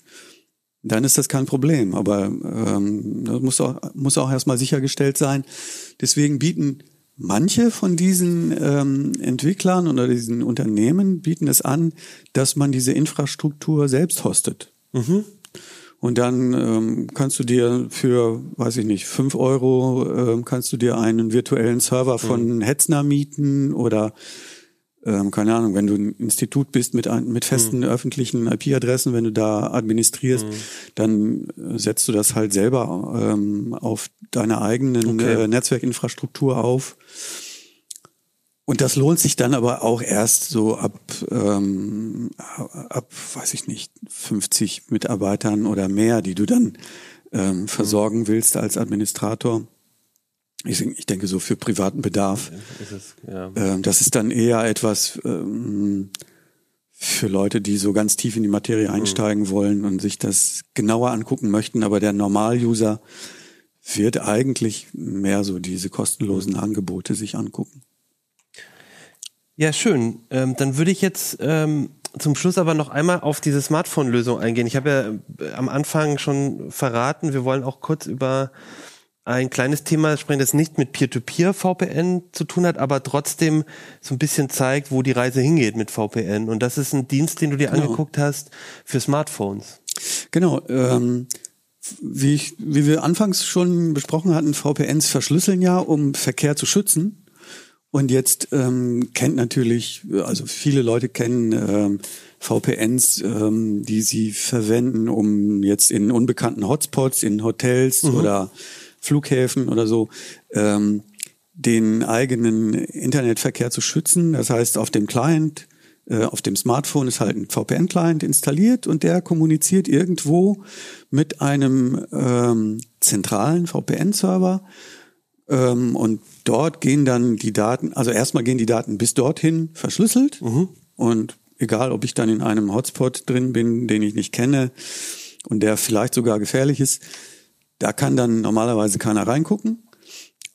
dann ist das kein Problem. Aber ähm, das muss auch, muss auch erstmal sichergestellt sein. Deswegen bieten manche von diesen ähm, Entwicklern oder diesen Unternehmen bieten es an, dass man diese Infrastruktur selbst hostet. Und dann ähm, kannst du dir für, weiß ich nicht, fünf Euro ähm, kannst du dir einen virtuellen Server von Hetzner mieten oder ähm, keine Ahnung, wenn du ein Institut bist mit, mit festen öffentlichen IP-Adressen, wenn du da administrierst, dann äh, setzt du das halt selber ähm, auf deiner eigenen Okay. äh, Netzwerkinfrastruktur auf. Und das lohnt sich dann aber auch erst so ab, ähm, ab, weiß ich nicht, 50 Mitarbeitern oder mehr, die du dann ähm, versorgen willst als Administrator. Ich, ich denke so für privaten Bedarf. Ist es, ja. Ähm, das ist dann eher etwas ähm, für Leute, die so ganz tief in die Materie einsteigen wollen und sich das genauer angucken möchten. Aber der Normal-User wird eigentlich mehr so diese kostenlosen Angebote sich angucken. Ja, schön. Ähm, dann würde ich jetzt ähm, zum Schluss aber noch einmal auf diese Smartphone-Lösung eingehen. Ich habe ja äh, am Anfang schon verraten, wir wollen auch kurz über ein kleines Thema sprechen, das nicht mit Peer-to-Peer-VPN zu tun hat, aber trotzdem so ein bisschen zeigt, wo die Reise hingeht mit VPN. Und das ist ein Dienst, den du dir angeguckt hast für Smartphones. Genau. Ähm, wie, ich, wie wir anfangs schon besprochen hatten, VPNs verschlüsseln ja, um Verkehr zu schützen. Und jetzt ähm, kennt natürlich, also viele Leute kennen ähm, VPNs, ähm, die sie verwenden, um jetzt in unbekannten Hotspots, in Hotels oder Flughäfen oder so, ähm, den eigenen Internetverkehr zu schützen. Das heißt, auf dem Client, äh, auf dem Smartphone ist halt ein VPN-Client installiert und der kommuniziert irgendwo mit einem ähm, zentralen VPN-Server. Ähm, und dort gehen dann die Daten, also erstmal gehen die Daten bis dorthin verschlüsselt. Und egal, ob ich dann in einem Hotspot drin bin, den ich nicht kenne und der vielleicht sogar gefährlich ist, da kann dann normalerweise keiner reingucken.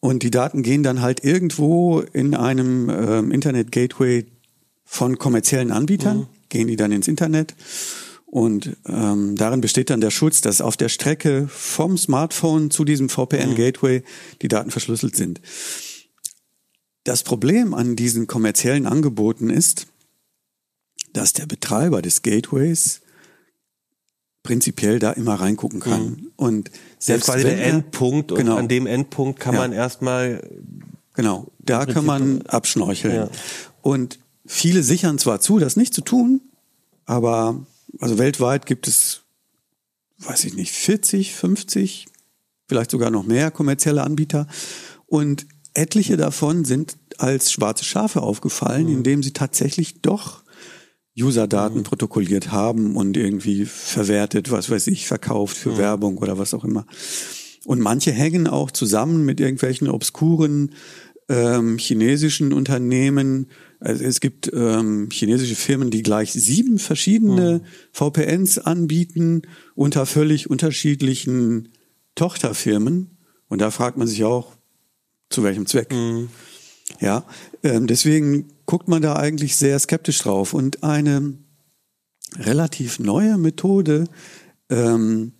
Und die Daten gehen dann halt irgendwo in einem ähm, Internet-Gateway von kommerziellen Anbietern, gehen die dann ins Internet. Und ähm, darin besteht dann der Schutz, dass auf der Strecke vom Smartphone zu diesem VPN-Gateway die Daten verschlüsselt sind. Das Problem an diesen kommerziellen Angeboten ist, dass der Betreiber des Gateways prinzipiell da immer reingucken kann. Und Das selbst ist quasi wenn der er- Endpunkt und Genau. an dem Endpunkt kann Ja. man erstmal Genau, da kann man abschnorcheln. Ja. Und viele sichern zwar zu, das nicht zu tun, aber also weltweit gibt es, weiß ich nicht, 40, 50, vielleicht sogar noch mehr kommerzielle Anbieter. Und etliche davon sind als schwarze Schafe aufgefallen, indem sie tatsächlich doch User-Daten protokolliert haben und irgendwie verwertet, was weiß ich, verkauft für Werbung oder was auch immer. Und manche hängen auch zusammen mit irgendwelchen obskuren ähm, chinesischen Unternehmen. Also es gibt ähm, chinesische Firmen, die gleich sieben verschiedene VPNs anbieten unter völlig unterschiedlichen Tochterfirmen. Und da fragt man sich auch, zu welchem Zweck. Ja, ähm, deswegen guckt man da eigentlich sehr skeptisch drauf. Und eine relativ neue Methode, ähm,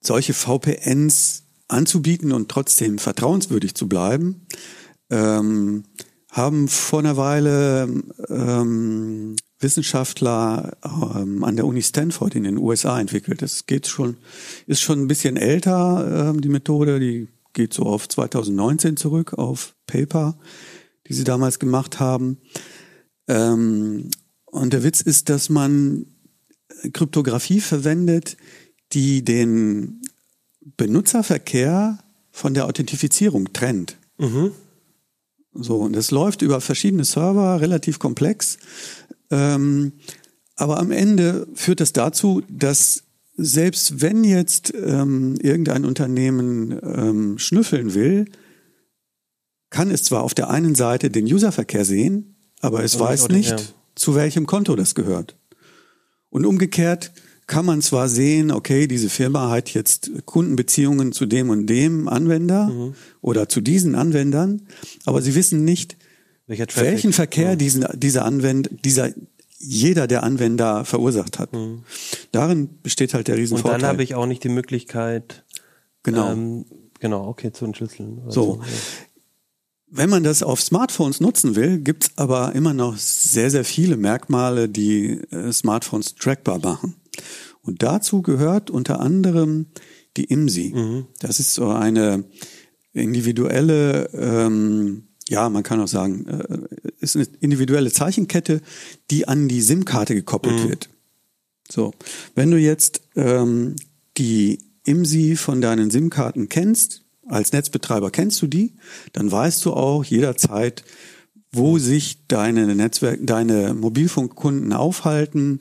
solche VPNs anzubieten und trotzdem vertrauenswürdig zu bleiben, ähm, haben vor einer Weile ähm, Wissenschaftler ähm, an der Uni Stanford in den USA entwickelt. Das geht schon, ist schon ein bisschen älter, ähm, die Methode, die geht so auf 2019 zurück, auf Paper, die sie damals gemacht haben. Ähm, und der Witz ist, dass man Kryptographie verwendet, die den Benutzerverkehr von der Authentifizierung trennt. So, und das läuft über verschiedene Server, relativ komplex. Ähm, aber am Ende führt das dazu, dass selbst wenn jetzt ähm, irgendein Unternehmen ähm, schnüffeln will, kann es zwar auf der einen Seite den Userverkehr sehen, aber es Aber weiß nicht, ja. zu welchem Konto das gehört. Und umgekehrt kann man zwar sehen, okay, diese Firma hat jetzt Kundenbeziehungen zu dem und dem Anwender Mhm. oder zu diesen Anwendern, aber sie wissen nicht, welchen Verkehr diesen, dieser Anwender, dieser jeder der Anwender verursacht hat. Darin besteht halt der Mhm. Und Riesenvorteil. dann habe ich auch nicht die Möglichkeit, genau. ähm, genau, okay, zu entschlüsseln. So. ja. Wenn man das auf Smartphones nutzen will, gibt's aber immer noch sehr, sehr viele Merkmale, die äh, Smartphones trackbar machen. Und dazu gehört unter anderem die IMSI. Das ist so eine individuelle, ähm, ja, man kann auch sagen, äh, ist eine individuelle Zeichenkette, die an die SIM-Karte gekoppelt wird. So, wenn du jetzt ähm, die IMSI von deinen SIM-Karten kennst, als Netzbetreiber kennst du die, dann weißt du auch jederzeit, wo sich deine Netzwerk, deine Mobilfunkkunden aufhalten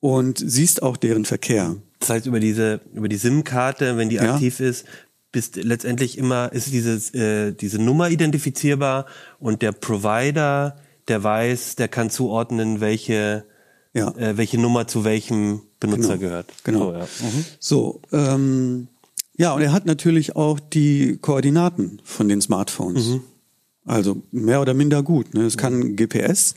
und siehst auch deren Verkehr. Das heißt, über diese, über die SIM-Karte, wenn die Ja. aktiv ist, bist letztendlich immer, ist dieses, äh, diese Nummer identifizierbar und der Provider, der weiß, der kann zuordnen, welche, Ja. äh, welche Nummer zu welchem Benutzer Genau. gehört. Genau. So, ja. Mhm. So, ähm, ja, und er hat natürlich auch die Koordinaten von den Smartphones. Mhm. Also mehr oder minder gut. Ne? Es kann GPS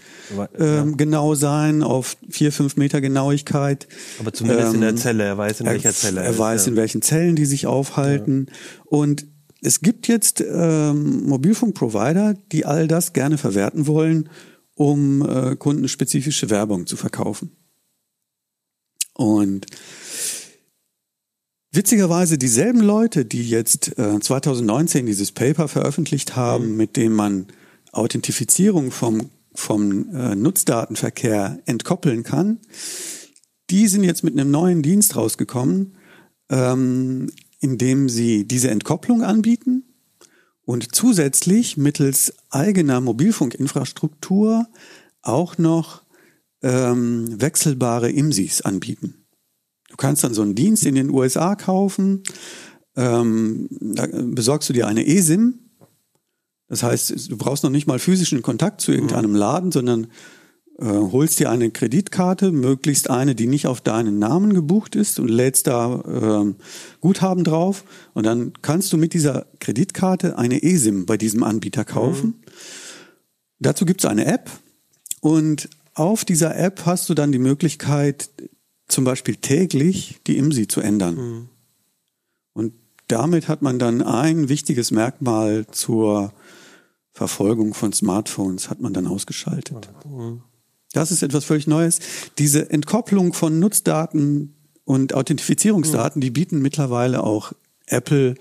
ähm, genau sein, auf vier, fünf Meter Genauigkeit. Aber zumindest in der Ähm, Zelle, er weiß, in welcher Zelle Er ist, weiß, ja. in welchen Zellen die sich aufhalten. Und es gibt jetzt ähm, Mobilfunkprovider, die all das gerne verwerten wollen, um äh, kundenspezifische Werbung zu verkaufen. Und witzigerweise dieselben Leute, die jetzt äh, 2019 dieses Paper veröffentlicht haben, mit dem man Authentifizierung vom, vom äh, Nutzdatenverkehr entkoppeln kann, die sind jetzt mit einem neuen Dienst rausgekommen, ähm, in dem sie diese Entkopplung anbieten und zusätzlich mittels eigener Mobilfunkinfrastruktur auch noch ähm, wechselbare IMSIs anbieten. Du kannst dann so einen Dienst in den USA kaufen, ähm, da besorgst du dir eine eSIM. Das heißt, du brauchst noch nicht mal physischen Kontakt zu irgendeinem Laden, sondern äh, holst dir eine Kreditkarte, möglichst eine, die nicht auf deinen Namen gebucht ist und lädst da ähm, Guthaben drauf. Und dann kannst du mit dieser Kreditkarte eine eSIM bei diesem Anbieter kaufen. Dazu gibt es eine App. Und auf dieser App hast du dann die Möglichkeit, zum Beispiel täglich die IMSI zu ändern. Und damit hat man dann ein wichtiges Merkmal zur Verfolgung von Smartphones hat man dann ausgeschaltet. Das ist etwas völlig Neues. Diese Entkopplung von Nutzdaten und Authentifizierungsdaten, die bieten mittlerweile auch Apple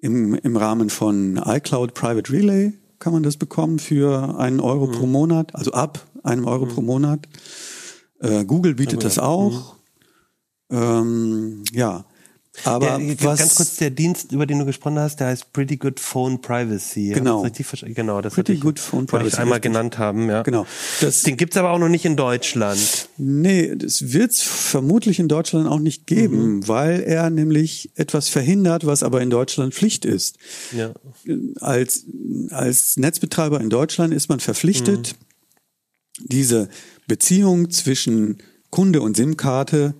im, im Rahmen von iCloud Private Relay kann man das bekommen für einen Euro pro Monat, also ab einem Euro pro Monat. Äh, Google bietet das auch. Ähm, ja, aber der, was ganz kurz, der Dienst, über den du gesprochen hast, der heißt Pretty Good Phone Privacy. Genau. das richtig? Genau, das Pretty ich, Good Phone wollte ich Privacy, einmal genannt haben, ja. genau, das Den gibt's aber auch noch nicht in Deutschland. Nee, das wird es vermutlich in Deutschland auch nicht geben, Mhm. weil er nämlich etwas verhindert, was aber in Deutschland Pflicht ist. Ja. Als, als Netzbetreiber in Deutschland ist man verpflichtet, diese Beziehung zwischen Kunde und SIM-Karte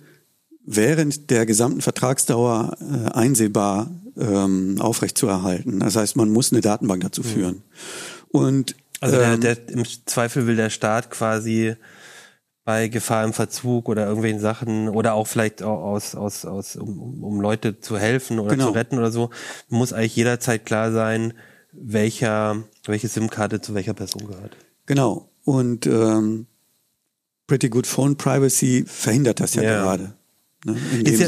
während der gesamten Vertragsdauer äh, einsehbar ähm, aufrechtzuerhalten. Das heißt, man muss eine Datenbank dazu führen. Und Also ähm, der, der, im Zweifel will der Staat quasi bei Gefahr im Verzug oder irgendwelchen Sachen oder auch vielleicht aus, aus, aus um, um- um Leute zu helfen oder Genau. zu retten oder so, muss eigentlich jederzeit klar sein, welcher, welche SIM-Karte zu welcher Person gehört. Genau. Und ähm, Pretty Good Phone Privacy verhindert das ja, Ja. gerade. Ne? Ja-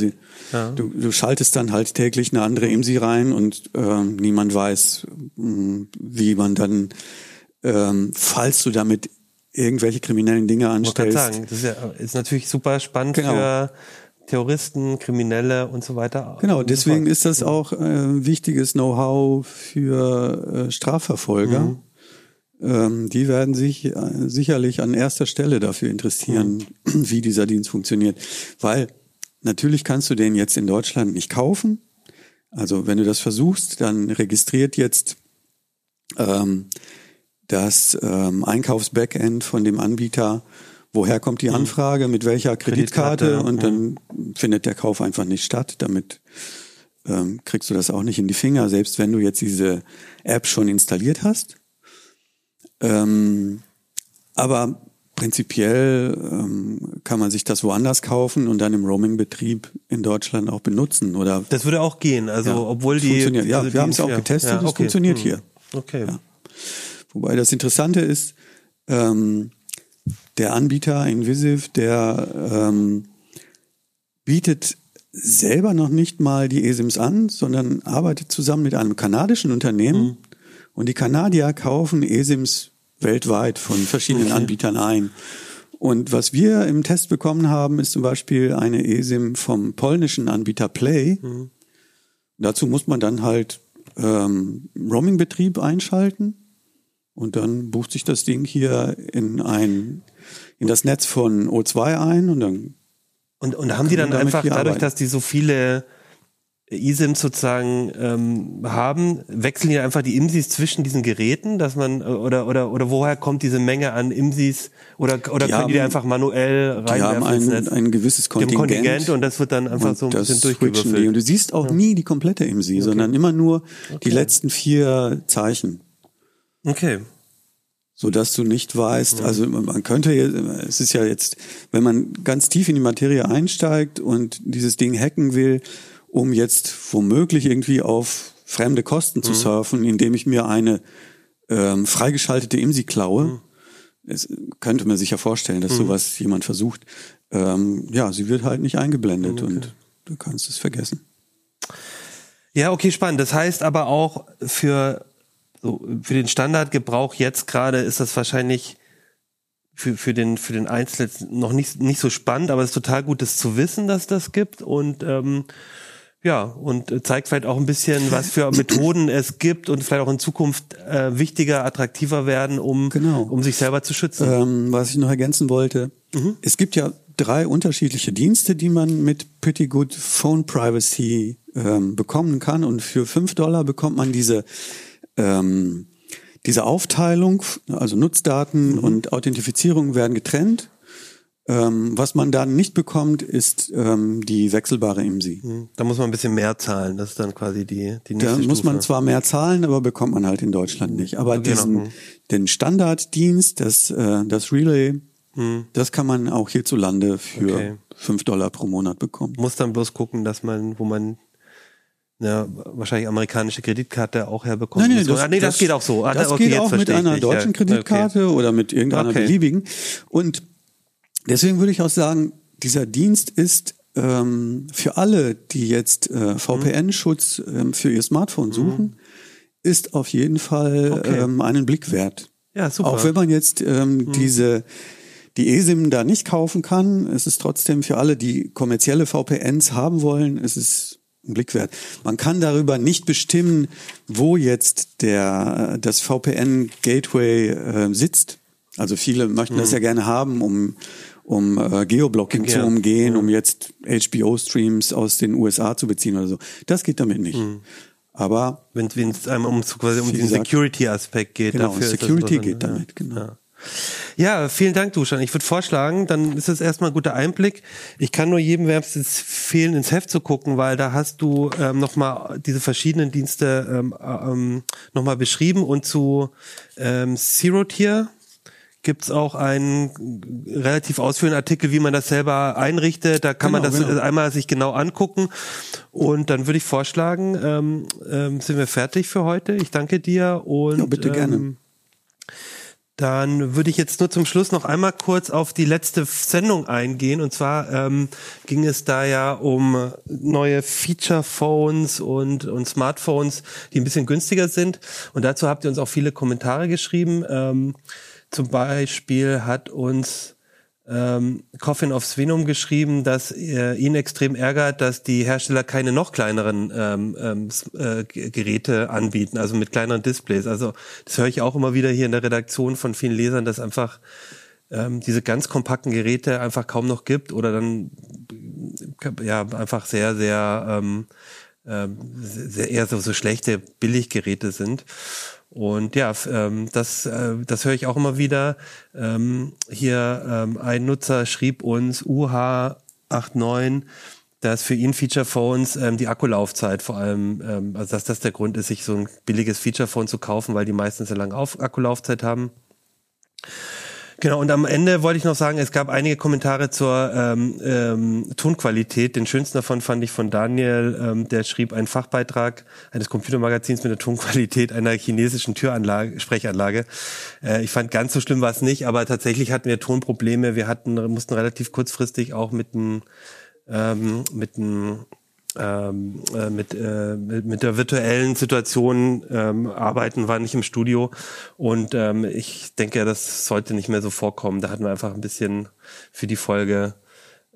ja. du, du schaltest dann halt täglich eine andere IMSI rein und ähm, niemand weiß, mh, wie man dann, ähm, falls du damit irgendwelche kriminellen Dinge Ich anstellst. sagen, das ist, ja, ist natürlich super spannend Genau. für Terroristen, Kriminelle und so weiter. Genau, deswegen ist das auch äh, wichtiges Know-how für äh, Strafverfolger. Mhm. Ähm, die werden sich äh, sicherlich an erster Stelle dafür interessieren, Mhm. wie dieser Dienst funktioniert. Weil natürlich kannst du den jetzt in Deutschland nicht kaufen. Also wenn du das versuchst, dann registriert jetzt ähm, das ähm, Einkaufsbackend von dem Anbieter, woher kommt die Anfrage, mit welcher Kreditkarte, Kreditkarte, und dann findet der Kauf einfach nicht statt. Damit ähm, kriegst du das auch nicht in die Finger, selbst wenn du jetzt diese App schon installiert hast. Ähm, aber prinzipiell ähm, kann man sich das woanders kaufen und dann im Roaming-Betrieb in Deutschland auch benutzen. Oder Das würde auch gehen. Also Ja, obwohl die. funktioniert. Ja, also wir haben es auch getestet, es funktioniert Hm. hier. Okay. Ja. Wobei das Interessante ist, ähm, der Anbieter Invisive, der ähm, bietet selber noch nicht mal die eSIMs an, sondern arbeitet zusammen mit einem kanadischen Unternehmen und die Kanadier kaufen eSIMs weltweit von verschiedenen Anbietern ein. Und was wir im Test bekommen haben, ist zum Beispiel eine eSIM vom polnischen Anbieter Play. Dazu muss man dann halt ähm, Roaming-Betrieb einschalten und dann bucht sich das Ding hier in ein in das Netz von O2 ein und dann Und, und haben die dann einfach dadurch, arbeiten. dass die so viele eSIMs sozusagen ähm, haben, wechseln die einfach die IMSIs zwischen diesen Geräten, dass man äh, oder oder oder woher kommt diese Menge an IMSIs oder oder Die können die die haben- einfach manuell die haben reinwerfen ein, Netz? ein gewisses haben Kontingent, Kontingent und das wird dann einfach und so ein bisschen die. Und durchgewürfelt. du siehst auch nie die komplette IMSI, sondern immer nur die letzten vier Zeichen. Okay. so dass du nicht weißt, also man könnte, es ist ja jetzt, wenn man ganz tief in die Materie einsteigt und dieses Ding hacken will, um jetzt womöglich irgendwie auf fremde Kosten zu surfen, indem ich mir eine ähm, freigeschaltete IMSI klaue, es könnte man sich ja vorstellen, dass sowas jemand versucht. Ähm, ja, sie wird halt nicht eingeblendet und du kannst es vergessen. Ja, okay, spannend. Das heißt aber auch für, so, für den Standardgebrauch jetzt gerade ist das wahrscheinlich für, für den, für den Einzelnen noch nicht, nicht so spannend, aber es ist total gut, das zu wissen, dass das gibt und, ähm, ja, und zeigt vielleicht auch ein bisschen, was für Methoden es gibt und vielleicht auch in Zukunft äh, wichtiger, attraktiver werden, um, Genau. um sich selber zu schützen. Ähm, was ich noch ergänzen wollte, es gibt ja drei unterschiedliche Dienste, die man mit Pretty Good Phone Privacy ähm, bekommen kann. Und für fünf Dollar bekommt man diese, ähm, diese Aufteilung, also Nutzdaten und Authentifizierung werden getrennt. Ähm, was man dann nicht bekommt, ist ähm, die wechselbare IMSI. Da muss man ein bisschen mehr zahlen. Das ist dann quasi die, die nächste Da muss man Stufe. zwar mehr zahlen, aber bekommt man halt in Deutschland nicht. Aber Genau. diesen, den Standarddienst, das, äh, das Relay, das kann man auch hierzulande für Okay. fünf Dollar pro Monat bekommen. muss dann bloß gucken, dass man, wo man eine wahrscheinlich amerikanische Kreditkarte auch herbekommt. Nein, nein, das, ah, nee, das, geht auch so. Ah, Das okay, geht auch mit ich einer dich, deutschen ja. Kreditkarte oder mit irgendeiner Okay. beliebigen. Und deswegen würde ich auch sagen, dieser Dienst ist ähm, für alle, die jetzt äh, VPN-Schutz ähm, für ihr Smartphone suchen, ist auf jeden Fall Mhm. Okay. ähm, einen Blick wert. Ja, super. Mhm. Auch wenn man jetzt ähm, diese die eSIM da nicht kaufen kann, es ist trotzdem für alle, die kommerzielle VPNs haben wollen, es ist ein Blick wert. Man kann darüber nicht bestimmen, wo jetzt der das VPN Gateway äh, sitzt. Also viele möchten das ja gerne haben, um um äh, Geoblocking. Ja. zu umgehen, um jetzt HBO-Streams aus den USA zu beziehen oder so. Das geht damit nicht. Mhm. Aber Wenn es einem um, quasi um den Security-Aspekt geht. genau, dafür Security geht ja. damit, genau. Ja. Ja, vielen Dank, Duschan. Ich würde vorschlagen, dann ist das erstmal ein guter Einblick. Ich kann nur jedem wärmstens fehlen, ins Heft zu gucken, weil da hast du ähm, nochmal diese verschiedenen Dienste ähm, ähm, nochmal beschrieben und zu ähm, Zero Tier gibt's auch einen relativ ausführenden Artikel, wie man das selber einrichtet. Da kann man Genau, das genau. einmal sich genau angucken. Und dann würde ich vorschlagen, ähm, ähm, sind wir fertig für heute. Ich danke dir und Ja, bitte gerne. Ähm, dann würde ich jetzt nur zum Schluss noch einmal kurz auf die letzte Sendung eingehen. Und zwar ähm, ging es da ja um neue Feature-Phones und, und Smartphones, die ein bisschen günstiger sind. Und dazu habt ihr uns auch viele Kommentare geschrieben. Ähm, zum Beispiel hat uns ähm, Coffin of Svenum geschrieben, dass äh, ihn extrem ärgert, dass die Hersteller keine noch kleineren ähm, ähm, äh, Geräte anbieten, also mit kleineren Displays. Also das höre ich auch immer wieder hier in der Redaktion von vielen Lesern, dass einfach ähm, diese ganz kompakten Geräte einfach kaum noch gibt oder dann ja einfach sehr, sehr, ähm, ähm, sehr eher so, so schlechte Billiggeräte sind. Und ja, ähm, das, äh, das höre ich auch immer wieder. Ähm, hier ähm, ein Nutzer schrieb uns UH89, dass für ihn Feature Phones ähm, die Akkulaufzeit vor allem, ähm, also dass das der Grund ist, sich so ein billiges Feature Phone zu kaufen, weil die meistens eine lange Auf Akkulaufzeit haben. Genau, und am Ende wollte ich noch sagen, es gab einige Kommentare zur ähm, ähm, Tonqualität. Den schönsten davon fand ich von Daniel, ähm, der schrieb einen Fachbeitrag eines Computermagazins mit der Tonqualität einer chinesischen Türanlage, Sprechanlage. Äh, ich fand ganz so schlimm war es nicht, aber tatsächlich hatten wir Tonprobleme. Wir hatten, mussten relativ kurzfristig auch mit einem ähm, mit einem ähm, äh, mit, äh, mit, mit der virtuellen Situation ähm, arbeiten, war nicht im Studio und ähm, ich denke, das sollte nicht mehr so vorkommen. Da hatten wir einfach ein bisschen für die Folge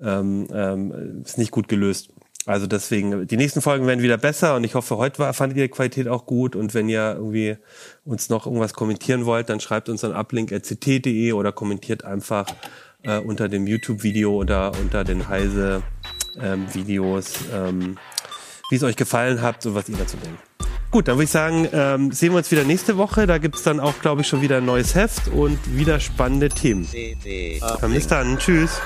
ähm, ähm, ist nicht gut gelöst. Also deswegen, die nächsten Folgen werden wieder besser und ich hoffe, heute war, fandet ihr die Qualität auch gut und wenn ihr irgendwie uns noch irgendwas kommentieren wollt, dann schreibt uns an uplink.ct.de oder kommentiert einfach äh, unter dem YouTube-Video oder unter den Heise ähm, Videos, ähm, wie es euch gefallen hat und was ihr dazu denkt. Gut, dann würde ich sagen, ähm, sehen wir uns wieder nächste Woche. Da gibt's dann auch, glaube ich, schon wieder ein neues Heft und wieder spannende Themen. Dann bis dann. Tschüss.